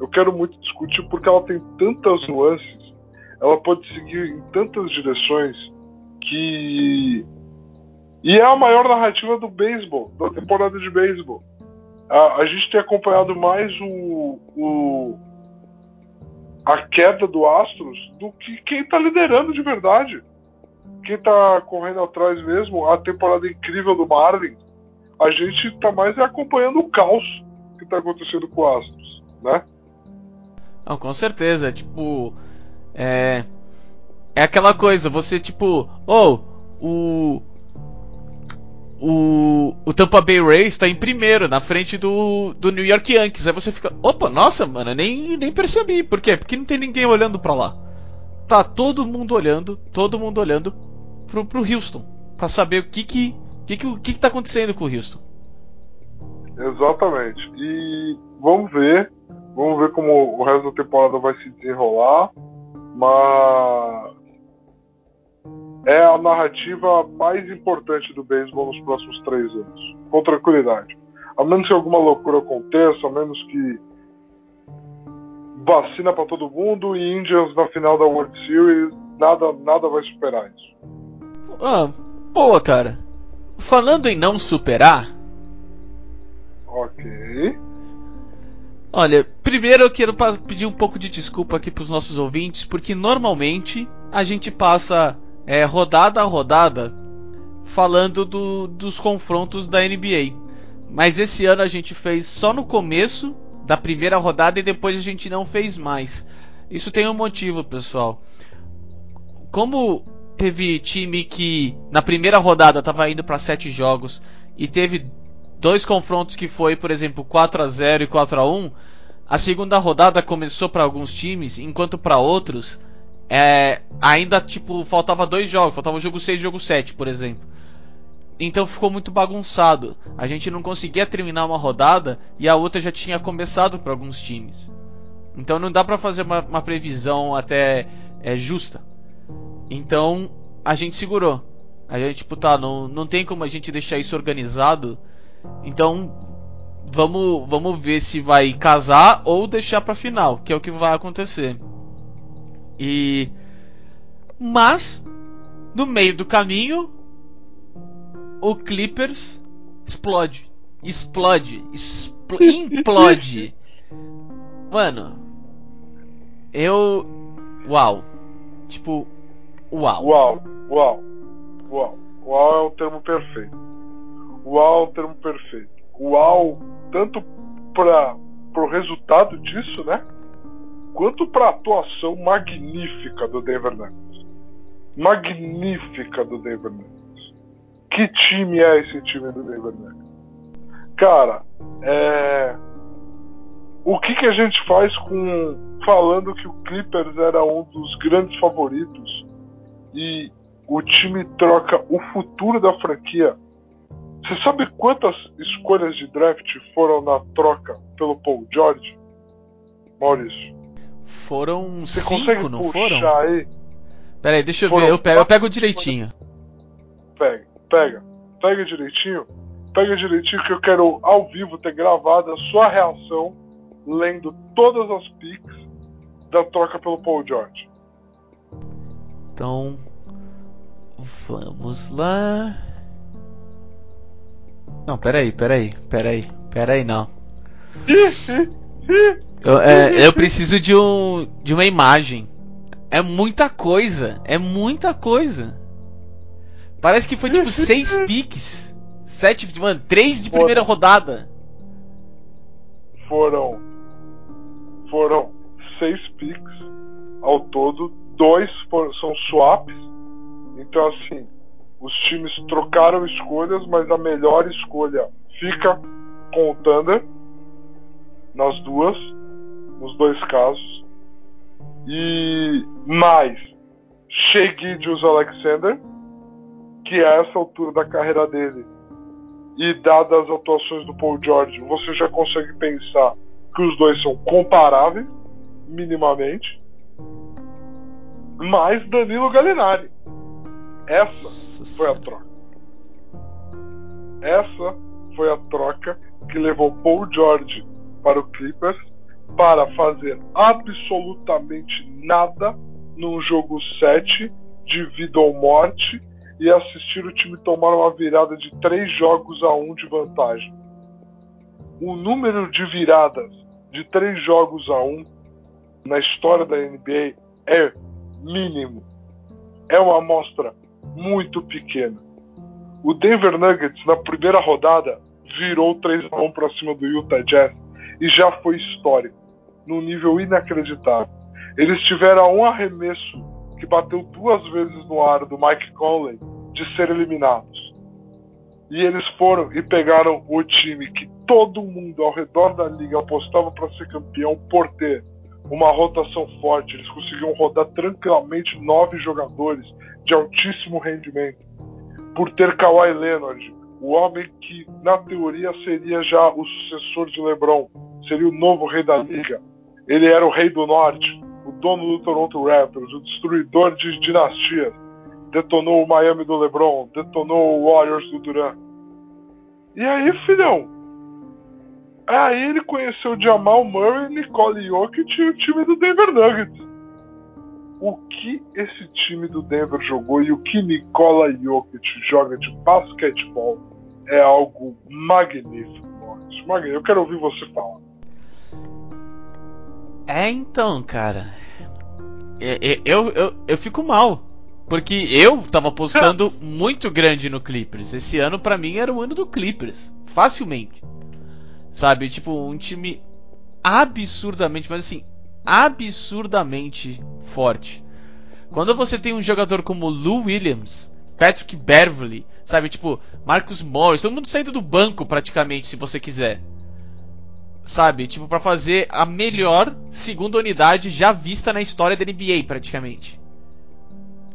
Eu quero muito discutir porque ela tem tantas nuances, ela pode seguir em tantas direções que. E é a maior narrativa do beisebol, da temporada de beisebol. A, a gente tem acompanhado mais o, o a queda do Astros do que quem está liderando de verdade. Quem está correndo atrás mesmo, a temporada incrível do Marlins, a gente está mais acompanhando o caos que está acontecendo com o Astros, né? Não, com certeza, tipo, é é aquela coisa, você tipo, oh, o o, o Tampa Bay Rays está em primeiro, na frente do, do New York Yankees. Aí você fica, opa, nossa, mano, nem, nem percebi. Por quê? Porque não tem ninguém olhando para lá. Tá todo mundo olhando, todo mundo olhando pro, pro Houston. para saber o que que, que, que, que, que tá acontecendo com o Houston. Exatamente. E vamos ver. Vamos ver como o resto da temporada vai se desenrolar. Mas é a narrativa mais importante do beisebol nos próximos três anos, com tranquilidade. A menos que alguma loucura aconteça, a menos que vacina para todo mundo e Indians na final da World Series, nada, nada vai superar isso. Ah, boa, cara. Falando em não superar. Ok. Olha, primeiro eu quero pedir um pouco de desculpa aqui para os nossos ouvintes, porque normalmente a gente passa é, rodada a rodada falando do, dos confrontos da NBA. Mas esse ano a gente fez só no começo da primeira rodada e depois a gente não fez mais. Isso tem um motivo, pessoal. Como teve time que na primeira rodada estava indo para sete jogos e teve dois confrontos que foi, por exemplo, 4 a 0 e 4 a 1, a segunda rodada começou para alguns times, enquanto para outros é, ainda, tipo, faltava dois jogos. Faltava o jogo 6 e jogo 7, por exemplo. Então ficou muito bagunçado. A gente não conseguia terminar uma rodada e a outra já tinha começado para alguns times. Então não dá para fazer uma, uma, previsão até é, justa. Então a gente segurou. A gente, tipo, tá, não, não tem como a gente deixar isso organizado. Então vamos, vamos ver se vai casar ou deixar pra final, que é o que vai acontecer. E mas no meio do caminho o Clippers explode, explode, expl (laughs) implode. Mano, eu uau. Tipo, uau. Uau, uau. Uau. Uau é o termo perfeito. Uau é o termo perfeito. Uau, tanto para o resultado disso, né? quanto para a atuação magnífica do Denver Nuggets. Magnífica do Denver Nuggets. Que time é esse time do Denver Nuggets? Cara, é... o que, que a gente faz com falando que o Clippers era um dos grandes favoritos e o time troca o futuro da franquia? Você sabe quantas escolhas de draft foram na troca pelo Paul George? Maurício. Foram Você cinco, não foram? Aí? Pera aí, deixa eu foram ver. Eu pego, eu pego direitinho. Pega, pega. Pega direitinho. Pega direitinho que eu quero ao vivo ter gravado a sua reação lendo todas as pics da troca pelo Paul George. Então, Vamos lá. Não, peraí, peraí, peraí, peraí, não. (laughs) Eu, é, eu preciso de um de uma imagem. É muita coisa, é muita coisa. Parece que foi tipo (laughs) seis piques, sete, mano, três de primeira rodada. Foram foram seis picks ao todo, dois foram, são swaps. Então assim, os times trocaram escolhas, mas a melhor escolha fica com o Thunder nas duas, nos dois casos. E mais Shea Gilles Alexander, que a essa altura da carreira dele e dadas as atuações do Paul George, você já consegue pensar que os dois são comparáveis, minimamente. Mais Danilo Gallinari. Essa foi a troca. Essa foi a troca que levou Paul George para o Clippers para fazer absolutamente nada num jogo 7 de vida ou morte e assistir o time tomar uma virada de 3 jogos a 1 de vantagem. O número de viradas de 3 jogos a 1 na história da NBA é mínimo. É uma amostra muito pequena. O Denver Nuggets, na primeira rodada, virou 3 a 1 para cima do Utah Jazz e já foi histórico, num nível inacreditável. Eles tiveram um arremesso que bateu duas vezes no ar do Mike Conley de ser eliminados. E eles foram e pegaram o time que todo mundo ao redor da liga apostava para ser campeão por ter uma rotação forte. Eles conseguiam rodar tranquilamente nove jogadores de altíssimo rendimento. Por ter Kawhi Leonard, o homem que na teoria seria já o sucessor de LeBron, seria o novo rei da liga. Ele era o rei do norte, o dono do Toronto Raptors, o destruidor de dinastias. Detonou o Miami do LeBron, detonou o Warriors do Durant. E aí, filhão? Aí ele conheceu Jamal Murray, Nicole Jokic e o time do Denver Nuggets. O que esse time do Denver jogou e o que Nikola Jokic joga de basquetebol é algo magnífico, Magnífico. Eu quero ouvir você falar. É então, cara. É, é, eu, eu, eu fico mal. Porque eu tava apostando (laughs) muito grande no Clippers. Esse ano, para mim, era o ano do Clippers. Facilmente. Sabe? Tipo, um time absurdamente, mas assim, absurdamente forte. Quando você tem um jogador como Lou Williams, Patrick Beverly, sabe? Tipo, Marcus Morris, todo mundo saindo do banco praticamente, se você quiser sabe? Tipo, para fazer a melhor segunda unidade já vista na história da NBA, praticamente.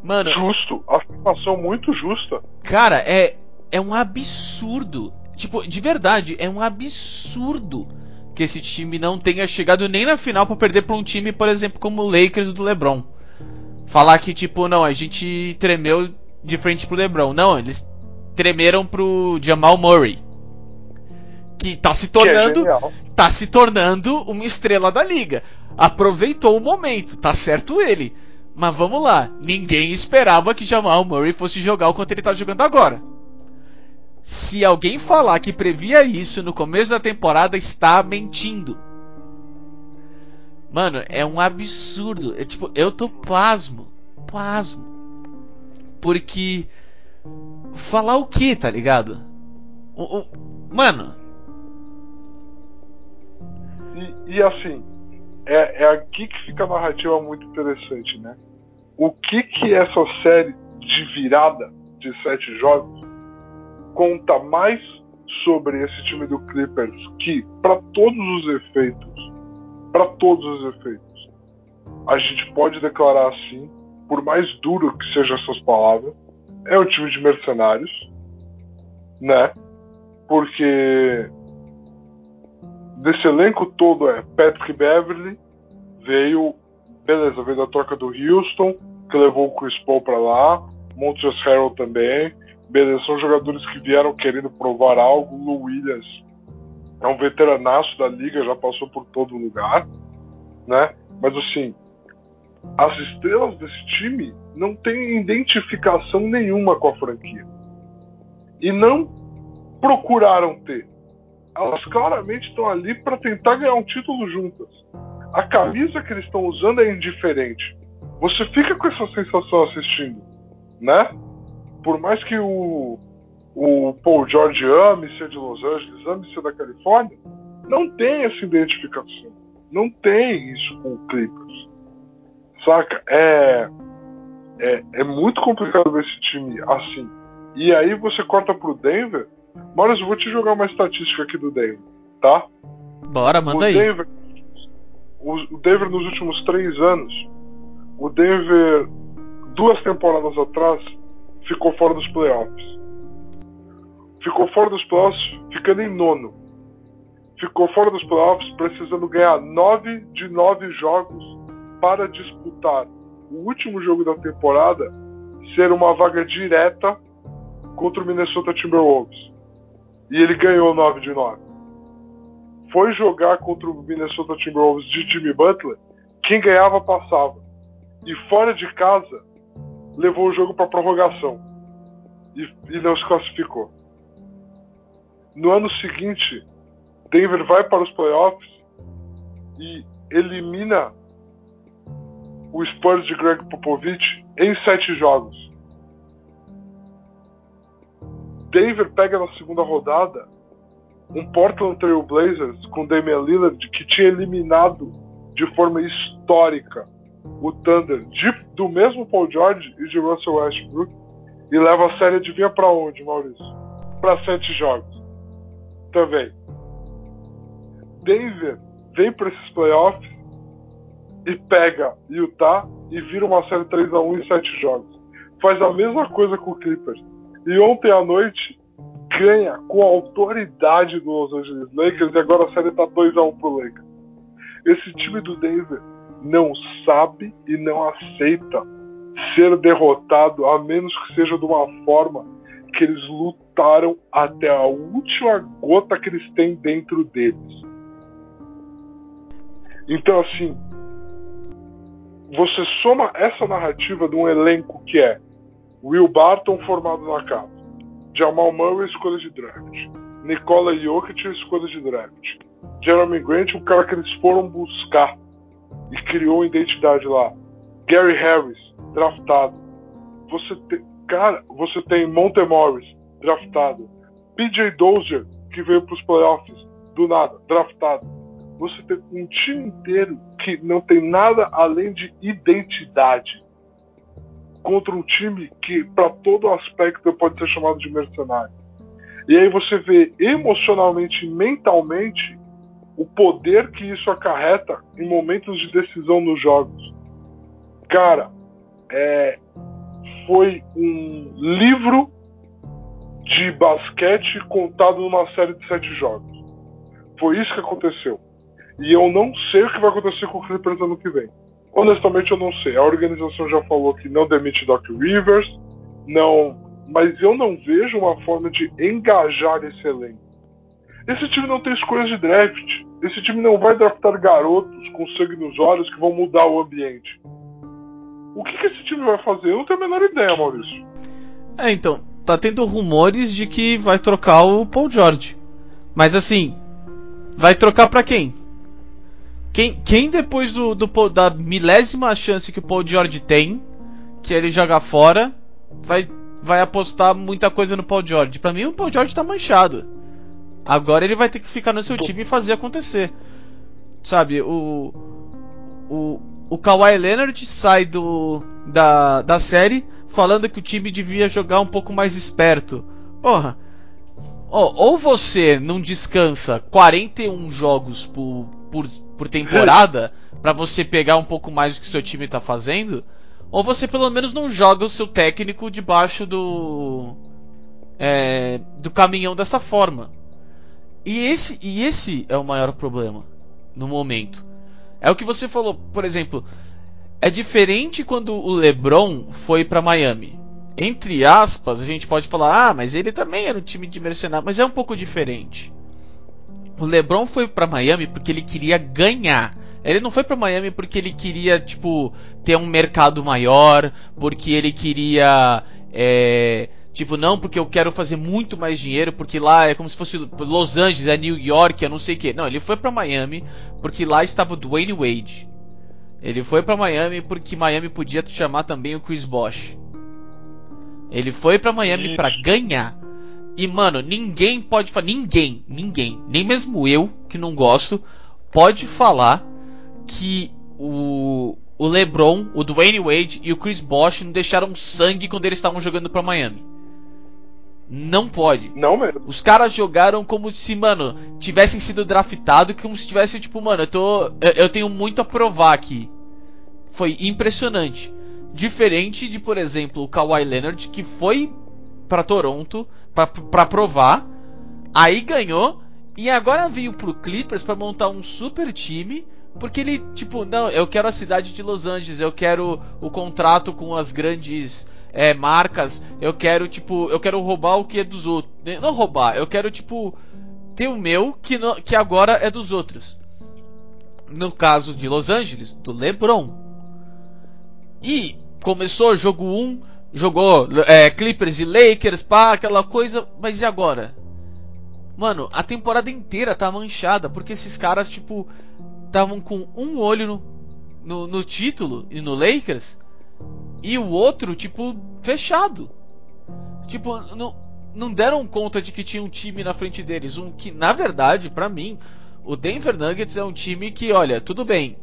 Mano. Justo, afirmação muito justa. Cara, é, é um absurdo. Tipo, de verdade, é um absurdo que esse time não tenha chegado nem na final para perder pra um time, por exemplo, como o Lakers do LeBron. Falar que, tipo, não, a gente tremeu de frente pro LeBron. Não, eles tremeram pro Jamal Murray que tá se tornando é tá se tornando uma estrela da liga. Aproveitou o momento, tá certo ele. Mas vamos lá, ninguém esperava que Jamal Murray fosse jogar o quanto ele tá jogando agora. Se alguém falar que previa isso no começo da temporada, está mentindo. Mano, é um absurdo. É, tipo, eu tô pasmo. Pasmo. Porque. Falar o que, tá ligado? O, o, mano, e, e assim, é, é aqui que fica a narrativa muito interessante, né? O que que essa série de virada de sete jogos conta mais sobre esse time do Clippers que, para todos os efeitos, para todos os efeitos, a gente pode declarar assim, por mais duro que sejam essas palavras, é um time de mercenários, né? Porque desse elenco todo é Patrick Beverly, veio, beleza, veio da troca do Houston, que levou o Chris Paul para lá, Montrezl Harrell também, beleza, são jogadores que vieram querendo provar algo, Lou Williams é um veteranaço da liga, já passou por todo lugar, né? Mas assim, as estrelas desse time não têm identificação nenhuma com a franquia. E não procuraram ter. Elas claramente estão ali para tentar ganhar um título juntas. A camisa que eles estão usando é indiferente. Você fica com essa sensação assistindo, né? Por mais que o, o Paul George ame ser de Los Angeles, ame ser da Califórnia, não tem essa identificação. Não tem isso com o Clippers. Saca? É, é, é muito complicado ver esse time assim. E aí você corta pro Denver. Mas eu vou te jogar uma estatística aqui do Denver, tá? Bora, manda o aí. O Denver nos últimos três anos, o Denver, duas temporadas atrás, ficou fora dos playoffs. Ficou fora dos playoffs, ficando em nono. Ficou fora dos playoffs, precisando ganhar nove de nove jogos para disputar o último jogo da temporada ser uma vaga direta contra o Minnesota Timberwolves. E ele ganhou 9 de 9. Foi jogar contra o Minnesota Timberwolves de Jimmy Butler, quem ganhava passava. E fora de casa, levou o jogo para prorrogação. E, e não se classificou. No ano seguinte, Denver vai para os playoffs e elimina o Spurs de Greg Popovich em sete jogos. Denver pega na segunda rodada um Portland Trail Blazers com Damian Lillard que tinha eliminado de forma histórica o Thunder de, do mesmo Paul George e de Russell Westbrook e leva a série adivinha para onde, Maurício? Para sete jogos. Também. Denver vem para esses playoffs e pega Utah e vira uma série 3 a 1 em sete jogos. Faz a mesma coisa com o Clippers. E ontem à noite ganha com a autoridade do Los Angeles Lakers e agora a série tá 2 a 1 pro Lakers. Esse time do Denver não sabe e não aceita ser derrotado, a menos que seja de uma forma que eles lutaram até a última gota que eles têm dentro deles. Então, assim, você soma essa narrativa de um elenco que é Will Barton formado na casa, Jamal Murray escolha de draft, Nikola Jokic escolha de draft, Jeremy Grant o cara que eles foram buscar e criou identidade lá, Gary Harris draftado, você tem cara, você tem Monte Morris draftado, PJ Dozier que veio para os playoffs do nada draftado, você tem um time inteiro que não tem nada além de identidade contra um time que, para todo aspecto, pode ser chamado de mercenário. E aí você vê emocionalmente e mentalmente o poder que isso acarreta em momentos de decisão nos jogos. Cara, é, foi um livro de basquete contado numa série de sete jogos. Foi isso que aconteceu. E eu não sei o que vai acontecer com o Clippers ano que vem. Honestamente, eu não sei. A organização já falou que não demite Doc Rivers, não. Mas eu não vejo uma forma de engajar esse elenco. Esse time não tem escolhas de draft. Esse time não vai draftar garotos com sangue nos olhos que vão mudar o ambiente. O que, que esse time vai fazer? Eu não tenho a menor ideia, Maurício. É, então, tá tendo rumores de que vai trocar o Paul George. Mas assim, vai trocar para quem? Quem, quem depois do, do, da milésima chance que o Paul George tem, que ele joga fora, vai, vai apostar muita coisa no Paul George? Para mim, o Paul George tá manchado. Agora ele vai ter que ficar no seu time e fazer acontecer. Sabe, o. O, o Kawhi Leonard sai do, da, da série falando que o time devia jogar um pouco mais esperto. Porra, Oh, ou você não descansa 41 jogos por, por, por temporada para você pegar um pouco mais do que seu time tá fazendo, ou você pelo menos não joga o seu técnico debaixo do é, do caminhão dessa forma. E esse, e esse é o maior problema no momento. É o que você falou, por exemplo, é diferente quando o LeBron foi para Miami entre aspas, a gente pode falar, ah, mas ele também era um time de mercenário, mas é um pouco diferente. O LeBron foi para Miami porque ele queria ganhar. Ele não foi para Miami porque ele queria, tipo, ter um mercado maior, porque ele queria. É, tipo, não, porque eu quero fazer muito mais dinheiro, porque lá é como se fosse Los Angeles, é New York, é não sei o que. Não, ele foi para Miami porque lá estava o Dwayne Wade. Ele foi para Miami porque Miami podia chamar também o Chris Bosh. Ele foi para Miami para ganhar. E mano, ninguém pode falar, ninguém, ninguém, nem mesmo eu que não gosto, pode falar que o, o LeBron, o Dwayne Wade e o Chris Bosh não deixaram sangue quando eles estavam jogando para Miami. Não pode. Não mesmo. Os caras jogaram como se, mano, tivessem sido draftados, como se tivesse, tipo, mano, eu tô. Eu, eu tenho muito a provar aqui. Foi impressionante. Diferente de, por exemplo, o Kawhi Leonard, que foi para Toronto para provar, aí ganhou, e agora veio pro Clippers para montar um super time. Porque ele, tipo, não, eu quero a cidade de Los Angeles, eu quero o contrato com as grandes é, marcas, eu quero, tipo, eu quero roubar o que é dos outros. Não roubar, eu quero, tipo, ter o meu que, no, que agora é dos outros. No caso de Los Angeles, do LeBron. E começou jogo 1, jogou é, Clippers e Lakers, pá, aquela coisa, mas e agora? Mano, a temporada inteira tá manchada, porque esses caras, tipo, estavam com um olho no, no, no título e no Lakers e o outro, tipo, fechado. Tipo, não, não deram conta de que tinha um time na frente deles. Um que, na verdade, para mim, o Denver Nuggets é um time que, olha, tudo bem.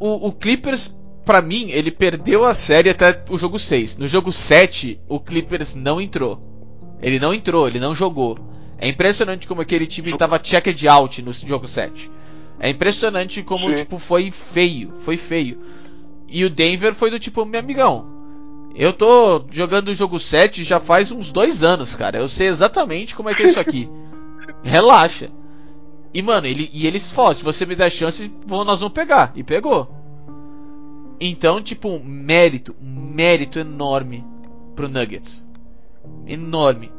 O, o Clippers, para mim, ele perdeu a série até o jogo 6. No jogo 7, o Clippers não entrou. Ele não entrou, ele não jogou. É impressionante como aquele time tava checked out no jogo 7. É impressionante como, Sim. tipo, foi feio. Foi feio. E o Denver foi do tipo, meu amigão. Eu tô jogando o jogo 7 já faz uns dois anos, cara. Eu sei exatamente como é que é isso aqui. (laughs) Relaxa. E, mano, ele, e eles falam, se você me der chance, nós vamos pegar. E pegou. Então, tipo, mérito, mérito enorme pro Nuggets. Enorme.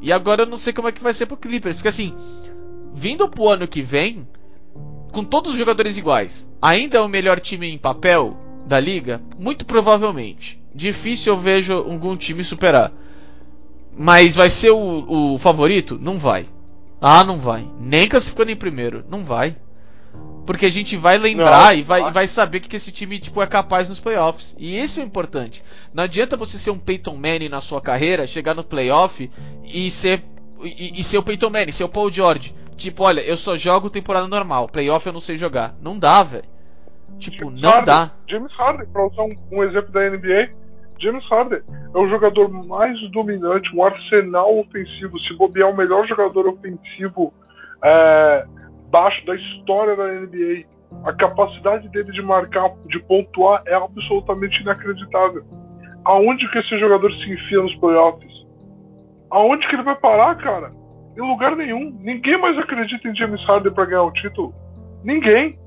E agora eu não sei como é que vai ser pro Clippers. Porque assim, vindo pro ano que vem, com todos os jogadores iguais, ainda é o melhor time em papel? Da liga? Muito provavelmente. Difícil eu vejo algum time superar. Mas vai ser o, o favorito? Não vai. Ah, não vai. Nem classificando em primeiro. Não vai. Porque a gente vai lembrar não, e vai, vai saber que esse time tipo, é capaz nos playoffs. E isso é importante. Não adianta você ser um Peyton Manning na sua carreira, chegar no playoff e ser, e, e ser o Peyton Manning, ser o Paul George. Tipo, olha, eu só jogo temporada normal. Playoff eu não sei jogar. Não dá, velho. Tipo, James não Harden, dá. James Harden, pra usar um, um, exemplo da NBA, James Harden é o jogador mais dominante, um arsenal ofensivo. Se bobear, o melhor jogador ofensivo é, baixo da história da NBA. A capacidade dele de marcar, de pontuar, é absolutamente inacreditável. Aonde que esse jogador se enfia nos playoffs? Aonde que ele vai parar, cara? Em lugar nenhum. Ninguém mais acredita em James Harden para ganhar o título. Ninguém.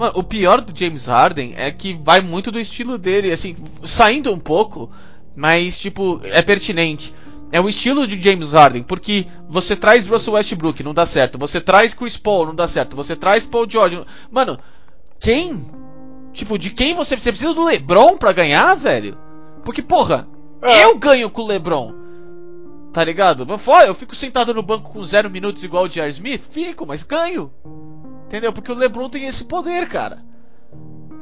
Mano, o pior do James Harden é que vai muito do estilo dele, assim, saindo um pouco, mas, tipo, é pertinente. É o estilo de James Harden, porque você traz Russell Westbrook, não dá certo. Você traz Chris Paul, não dá certo. Você traz Paul George. Não... Mano, quem? Tipo, de quem você. Você precisa do LeBron pra ganhar, velho? Porque, porra, é. eu ganho com o LeBron. Tá ligado? Eu fico sentado no banco com zero minutos igual o J.R. Smith? Fico, mas ganho. Entendeu? Porque o LeBron tem esse poder, cara.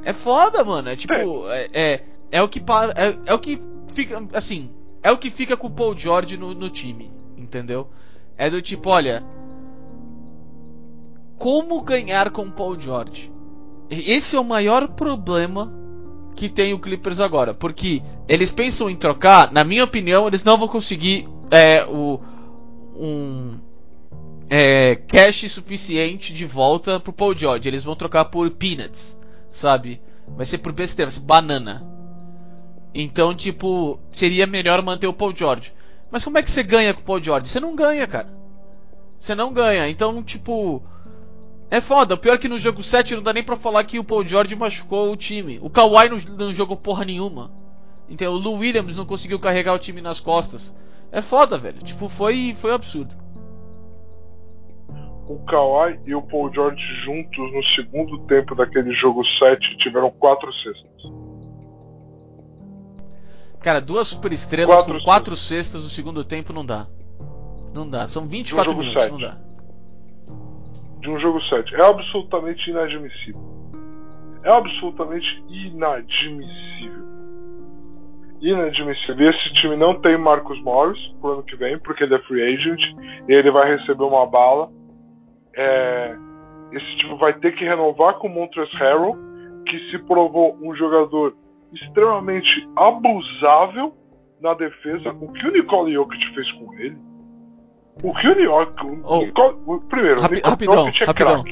É foda, mano. É tipo. É, é, é o que. É, é, o que fica. Assim. É o que fica com o Paul George no, no time. Entendeu? É do tipo, olha. Como ganhar com o Paul George? Esse é o maior problema que tem o Clippers agora. Porque eles pensam em trocar, na minha opinião, eles não vão conseguir é, o, um, é, cash suficiente de volta pro Paul George. Eles vão trocar por peanuts, sabe? Vai ser por besteira, vai ser banana. Então, tipo, seria melhor manter o Paul George. Mas como é que você ganha com o Paul George? Você não ganha, cara. Você não ganha. Então, tipo. É foda. O pior é que no jogo 7 não dá nem pra falar que o Paul George machucou o time. O Kawhi não, não jogou porra nenhuma. Então, o Lou Williams não conseguiu carregar o time nas costas. É foda, velho. Tipo, foi, foi absurdo. O Kawhi e o Paul George juntos no segundo tempo daquele jogo 7 tiveram quatro cestas. Cara, duas superestrelas Quatro com quatro cestas no segundo tempo não dá. Não dá. São 24 jogo minutos, não dá. de um jogo 7. É absolutamente inadmissível. É absolutamente inadmissível. Inadmissível. E esse time não tem Marcos Morris pro ano que vem, porque ele é free agent e ele vai receber uma bala. É, esse time vai ter que renovar com o Montrezl Harrell, que se provou um jogador extremamente abusável na defesa. O que o Nikola Jokic fez com ele? O que o o Oh. O- primeiro, Rapi- o Nikola rapidão, Jokic é rapidão.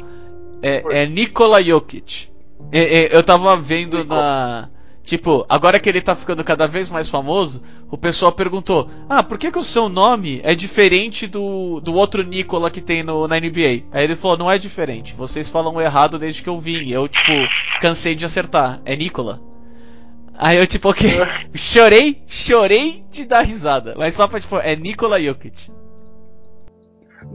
É, é Nikola Jokic. É, é, eu tava vendo Nikola. na. Tipo, agora que ele tá ficando cada vez mais famoso, o pessoal perguntou: Ah, por que, que o seu nome é diferente do, do outro Nikola que tem no, na NBA? Aí ele falou: Não é diferente, vocês falam errado desde que eu vim. Eu, tipo, cansei de acertar. É Nikola. Aí eu, tipo, ok. (laughs) Chorei, chorei de dar risada. Mas só pra, tipo, é Nikola Jokic.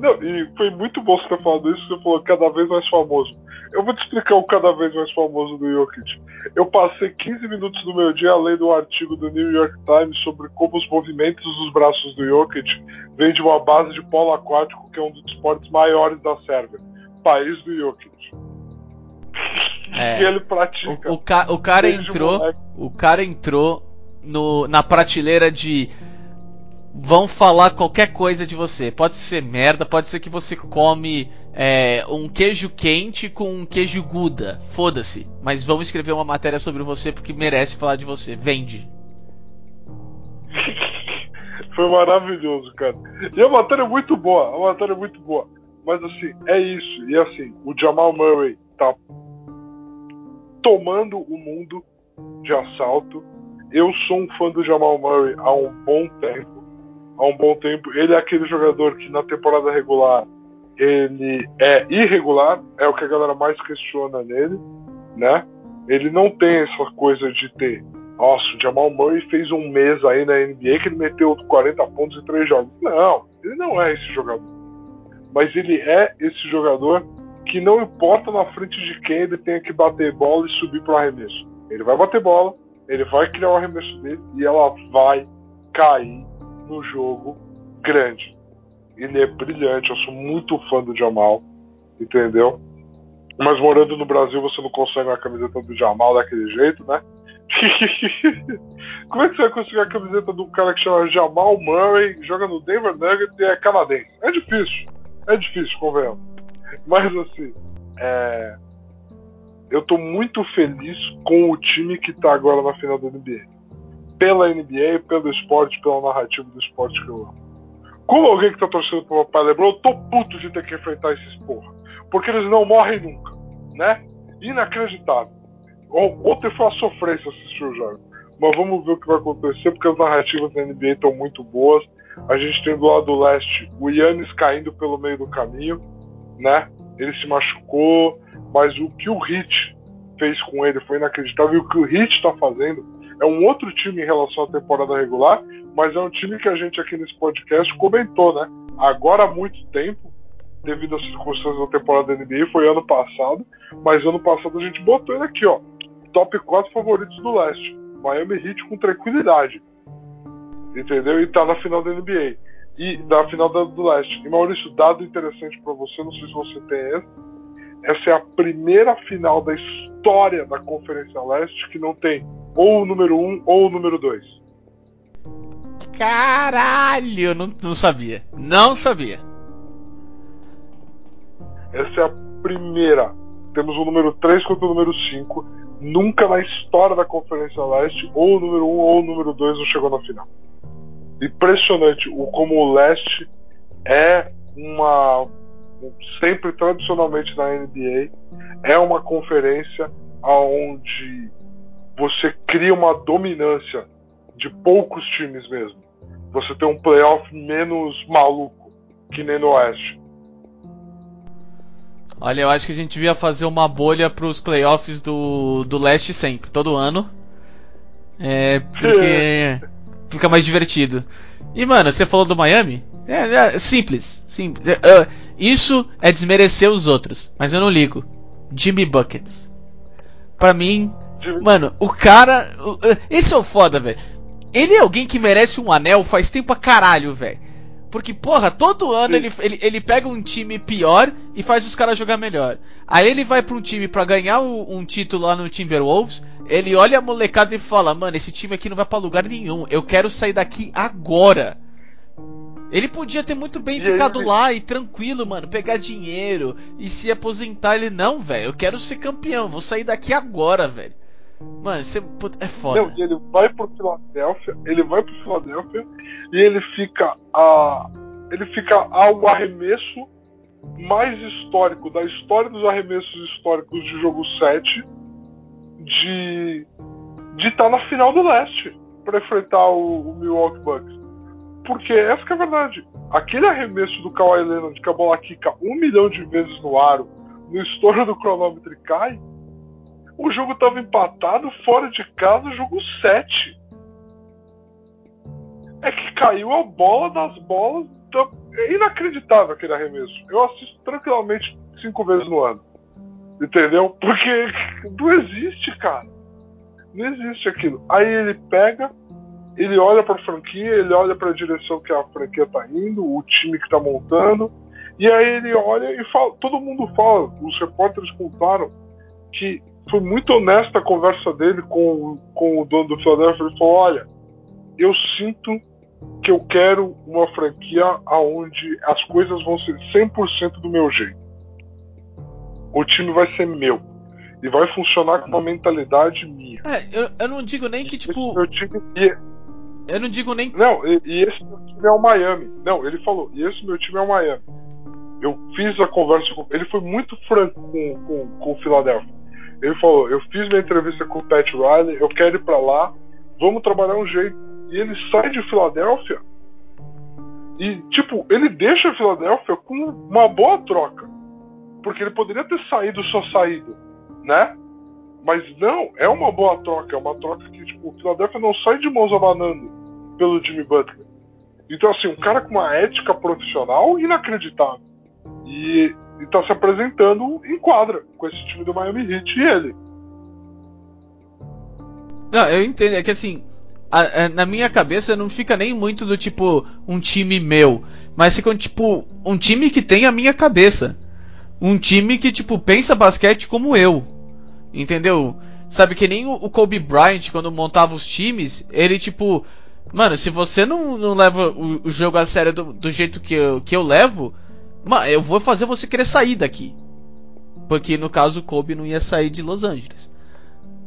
Não, e foi muito bom você ter falado isso, você falou cada vez mais famoso. Eu vou te explicar o cada vez mais famoso do Jokic. Eu passei 15 minutos do meu dia lendo um artigo do New York Times sobre como os movimentos dos braços do Jokic vêm de uma base de polo aquático, que é um dos esportes maiores da Sérvia, país do Jokic. É. que ele pratica. O, o, ca- o cara desde entrou. O cara entrou no, na prateleira de. Vão falar qualquer coisa de você. Pode ser merda, pode ser que você come é, um queijo quente com um queijo Guda. Foda-se. Mas vamos escrever uma matéria sobre você porque merece falar de você. Vende. (laughs) Foi maravilhoso, cara. E a matéria é muito boa, a matéria é muito boa. Mas assim, é isso. E assim, o Jamal Murray tá tomando o mundo de assalto. Eu sou um fã do Jamal Murray há um bom tempo. Há um bom tempo. Ele é aquele jogador que na temporada regular ele é irregular, é o que a galera mais questiona nele, né? Ele não tem essa coisa de ter nossa, o Jamal Murray fez um mês aí na NBA que ele meteu 40 pontos em três jogos. Não, ele não é esse jogador. Mas ele é esse jogador que não importa na frente de quem ele tenha que bater bola e subir para o arremesso. Ele vai bater bola, ele vai criar o arremesso dele e ela vai cair no jogo grande. Ele é brilhante, eu sou muito fã do Jamal, entendeu? Mas morando no Brasil você não consegue uma camiseta do Jamal daquele jeito, né? (laughs) Como é que você vai conseguir a camiseta de um cara que chama Jamal Murray, joga no Denver Nuggets e é canadense? É difícil. É difícil, convenhamos. Mas assim, é... eu tô muito feliz com o time que tá agora na final da NBA. Pela NBA, pelo esporte, pela narrativa do esporte que eu amo. Como alguém que tá torcendo pro papai LeBron, eu tô puto de ter que enfrentar esses porra. Porque eles não morrem nunca, né? Inacreditável. Ontem foi uma sofrência assistir o jogo. Mas vamos ver o que vai acontecer, porque as narrativas da NBA estão muito boas. A gente tem do lado leste o Yannis caindo pelo meio do caminho, né? Ele se machucou, mas o que o Hit fez com ele foi inacreditável. E o que o Hit está fazendo é um outro time em relação à temporada regular, mas é um time que a gente aqui nesse podcast comentou, né? Agora há muito tempo, devido às circunstâncias da temporada da NBA, foi ano passado, mas ano passado a gente botou ele aqui, ó. Top 4 favoritos do leste. Miami Heat com tranquilidade. Entendeu? E tá na final da NBA. E da final da, do leste. E Maurício, dado interessante para você, não sei se você tem esse. Essa é a primeira final da história da Conferência Leste que não tem ou o número 1 um, ou o número 2. Caralho, não, não sabia. Não sabia. Essa é a primeira. Temos o número 3 contra o número 5. Nunca na história da Conferência Leste, ou o número 1 um, ou o número 2 não chegou na final. Impressionante o como o Leste é uma. Sempre tradicionalmente na NBA, é uma conferência onde você cria uma dominância de poucos times mesmo. Você tem um playoff menos maluco que nem no Oeste. Olha, eu acho que a gente devia fazer uma bolha pros playoffs do, do leste sempre, todo ano. É, porque (laughs) fica mais divertido. E, mano, você falou do Miami? É, é simples, simples. É, é, isso é desmerecer os outros, mas eu não ligo. Jimmy Buckets. Pra mim, mano, o cara. Esse é o foda, velho. Ele é alguém que merece um anel faz tempo pra caralho, velho. Porque, porra, todo ano ele, ele, ele pega um time pior e faz os caras jogar melhor. Aí ele vai pra um time pra ganhar o- um título lá no Timberwolves. Ele olha a molecada e fala: Mano, esse time aqui não vai pra lugar nenhum. Eu quero sair daqui agora. Ele podia ter muito bem E ficado lá e tranquilo, mano, pegar dinheiro e se aposentar. Ele, não, velho, eu quero ser campeão, vou sair daqui agora, velho. Mano, você é foda. Não, ele vai pro Filadélfia, ele vai pro Filadélfia e ele fica a ele fica ao arremesso mais histórico da história dos arremessos históricos de jogo 7 de de estar na final do leste para enfrentar o, o Milwaukee Bucks. Porque essa é a verdade. Aquele arremesso do Kawhi Leonard que a bola quica um milhão de vezes no aro, no estouro do cronômetro cai, o jogo estava empatado fora de casa, jogo 7. É que caiu a bola das bolas. da- É inacreditável aquele arremesso. Eu assisto tranquilamente cinco vezes no ano. Entendeu? Porque (laughs) não existe, cara. Não existe aquilo. Aí ele pega, ele olha pra franquia, ele olha pra direção que a franquia tá indo, o time que tá montando. E aí ele olha e fala, todo mundo fala, os repórteres contaram que foi muito honesta a conversa dele com, com o dono do Philadelphia. Ele falou: Olha, eu sinto que eu quero uma franquia onde as coisas vão ser 100% do meu jeito. O time vai ser meu. E vai funcionar com uma mentalidade minha. É, eu, eu não digo nem que, tipo. meu time- e- Eu não digo nem. não, e, e esse meu time é o Miami. Não, ele falou, e esse meu time é o Miami. Eu fiz a conversa com. Ele foi muito franco com, com, com o Philadelphia. Ele falou: Eu fiz minha entrevista com o Pat Riley, eu quero ir pra lá, vamos trabalhar um jeito. E ele sai de Filadélfia e, tipo, ele deixa a Filadélfia com uma boa troca. Porque ele poderia ter saído só saído, né? Mas não, é uma boa troca. É uma troca que, tipo, o Philadelphia não sai de mãos abanando pelo Jimmy Butler. Então, assim, um cara com uma ética profissional inacreditável. E, e tá se apresentando em quadra com esse time do Miami Heat e ele. Não, eu entendo. É que assim. a- a- na minha cabeça não fica nem muito do tipo um time meu. Mas fica tipo um time que tem a minha cabeça. Um time que, tipo, pensa basquete como eu. Entendeu? Sabe que nem o, o Kobe Bryant, quando montava os times, ele tipo. Mano, se você não, não leva o, o jogo a sério do, do jeito que eu, que eu levo, mano, eu vou fazer você querer sair daqui. Porque no caso o Kobe não ia sair de Los Angeles.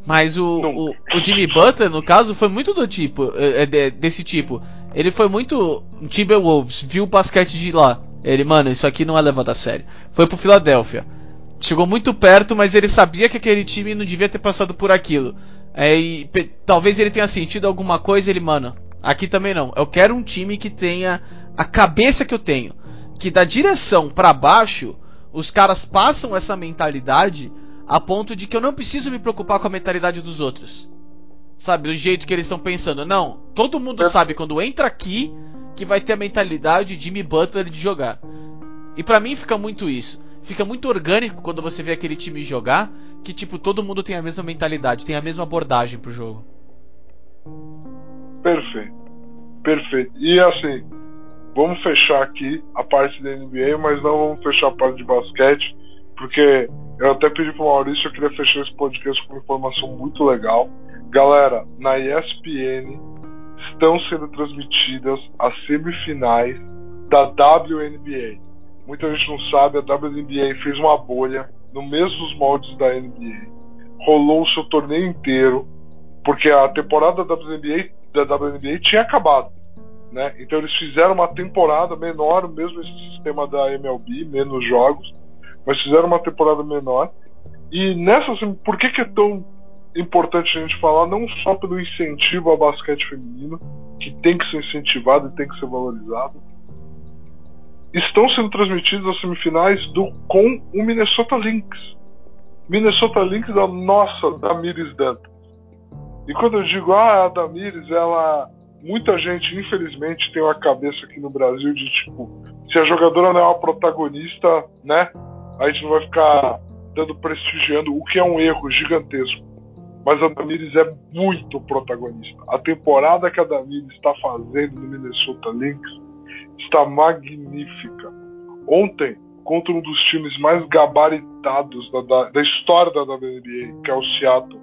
Mas o, o, o Jimmy Butler, no caso, foi muito do tipo, é, é, de- desse tipo. Ele foi muito Timberwolves, viu o basquete de lá. Ele, mano, isso aqui não é levado a sério. Foi pro Philadelphia. Chegou muito perto, mas ele sabia que aquele time não devia ter passado por aquilo. É, e talvez ele tenha sentido alguma coisa, ele, mano, aqui também não. Eu quero um time que tenha a cabeça que eu tenho. Que da direção pra baixo, os caras passam essa mentalidade a ponto de que eu não preciso me preocupar com a mentalidade dos outros. Sabe, do jeito que eles estão pensando. Não, todo mundo É. sabe quando entra aqui que vai ter a mentalidade de Jimmy Butler de jogar. E pra mim fica muito isso. Fica muito orgânico quando você vê aquele time jogar, que tipo, todo mundo tem a mesma mentalidade, tem a mesma abordagem pro jogo. Perfeito. Perfeito. E assim, vamos fechar aqui a parte da NBA, mas não vamos fechar a parte de basquete, porque eu até pedi pro Maurício, eu queria fechar esse podcast com uma informação muito legal. Galera, na ESPN estão sendo transmitidas as semifinais da WNBA. Muita gente não sabe, a WNBA fez uma bolha no mesmos moldes da NBA. Rolou o seu torneio inteiro, porque a temporada da WNBA, da WNBA tinha acabado. Né? Então eles fizeram uma temporada menor, mesmo esse sistema da MLB, menos jogos, mas fizeram uma temporada menor. E nessa, assim, por que, que é tão importante a gente falar? Não só pelo incentivo ao basquete feminino, que tem que ser incentivado e tem que ser valorizado. Estão sendo transmitidas as semifinais do com o Minnesota Lynx. Minnesota Lynx da nossa Damiris Dantas. E quando eu digo, ah, a Damires, ela muita gente, infelizmente, tem uma cabeça aqui no Brasil de tipo, se a jogadora não é uma protagonista, né? A gente não vai ficar dando prestigiando, o que é um erro gigantesco. Mas a Damiris é muito protagonista. A temporada que a Damiris está fazendo no Minnesota Lynx está magnífica. Ontem, contra um dos times mais gabaritados da, da, da história da WNBA, que é o Seattle,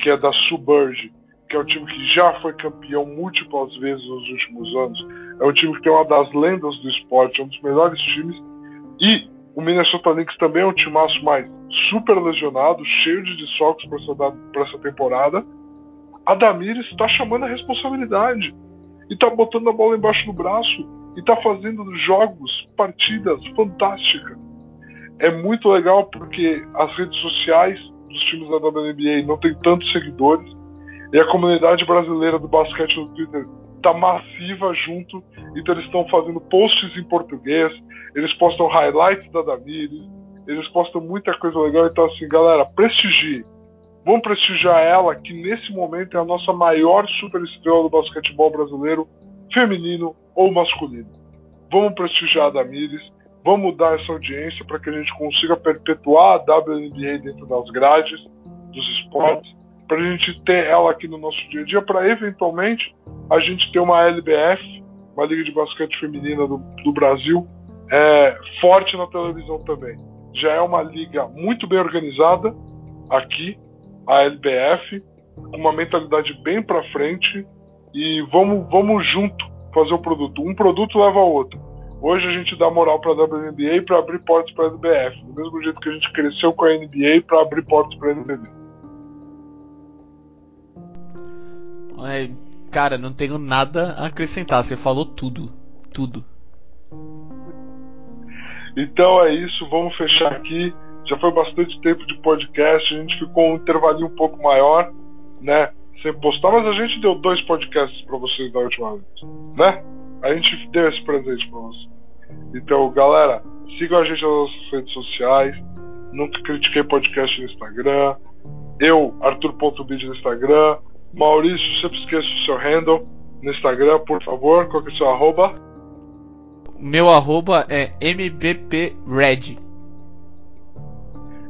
que é da Suburge, que é um time que já foi campeão múltiplas vezes nos últimos anos. É um time que tem uma das lendas do esporte, é um dos melhores times. E o Minnesota Lynx também é um timaço mais super lesionado, cheio de desfalques para essa, temporada. A Damires está chamando a responsabilidade e está botando a bola embaixo do braço e está fazendo jogos, partidas fantásticas. É muito legal porque as redes sociais dos times da WNBA não tem tantos seguidores e a comunidade brasileira do basquete no Twitter tá massiva junto, então eles estão fazendo posts em português, eles postam highlights da Damires, eles postam muita coisa legal, então assim, galera, prestigie. Vamos prestigiar ela, que nesse momento é a nossa maior super estrela do basquetebol brasileiro, feminino ou masculino. Vamos prestigiar a Damires, vamos dar essa audiência para que a gente consiga perpetuar a WNBA dentro das grades dos esportes para a gente ter ela aqui no nosso dia a dia, para eventualmente a gente ter uma LBF, uma Liga de Basquete Feminina do, do Brasil, é, forte na televisão também. Já é uma liga muito bem organizada aqui, a LBF, com uma mentalidade bem para frente e vamos, vamos junto fazer o produto. Um produto leva ao outro. Hoje a gente dá moral para a WNBA para abrir portas para a LBF, do mesmo jeito que a gente cresceu com a NBA para abrir portas para a NBB. É, cara, não tenho nada a acrescentar. Você falou tudo. Tudo. Então é isso, vamos fechar aqui. Já foi bastante tempo de podcast, a gente ficou um intervalinho um pouco maior, né? Sem postar, mas a gente deu dois podcasts para vocês da última vez, né? A gente deu esse presente para vocês. Então, galera, sigam a gente nas nossas redes sociais. Nunca critiquei podcast no Instagram. Eu, Arthur.bid no Instagram. Maurício, sempre esqueça o seu handle no Instagram, por favor. Qual que é o seu arroba? Meu arroba é mbpred.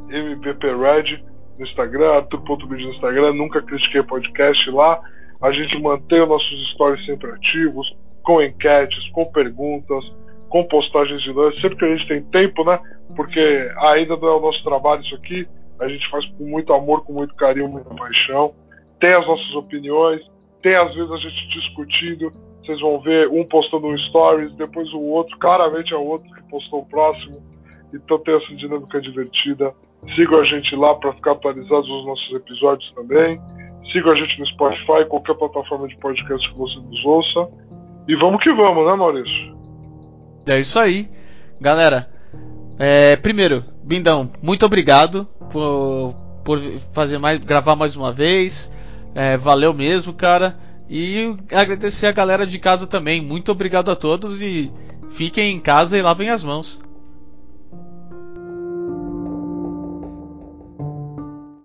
mbpred no Instagram, Arthur.bid no Instagram. Nunca critiquei podcast lá. A gente mantém os nossos stories sempre ativos, com enquetes, com perguntas, com postagens de lance, sempre que a gente tem tempo, né? Porque ainda não é o nosso trabalho isso aqui. A gente faz com muito amor, com muito carinho, muita paixão tem as nossas opiniões, tem às vezes a gente discutindo. Vocês vão ver um postando um stories, depois o outro, claramente é o outro que postou o próximo. Então tem essa dinâmica divertida. Sigam a gente lá para ficar atualizados dos nossos episódios também. Sigam a gente no Spotify, qualquer plataforma de podcast que você nos ouça. E vamos que vamos, né, Maurício? É isso aí. Galera, é, primeiro, Bindão, muito obrigado por, por fazer mais, gravar mais uma vez. É, valeu mesmo, cara. E agradecer a galera de casa também. Muito obrigado a todos e fiquem em casa e lavem as mãos.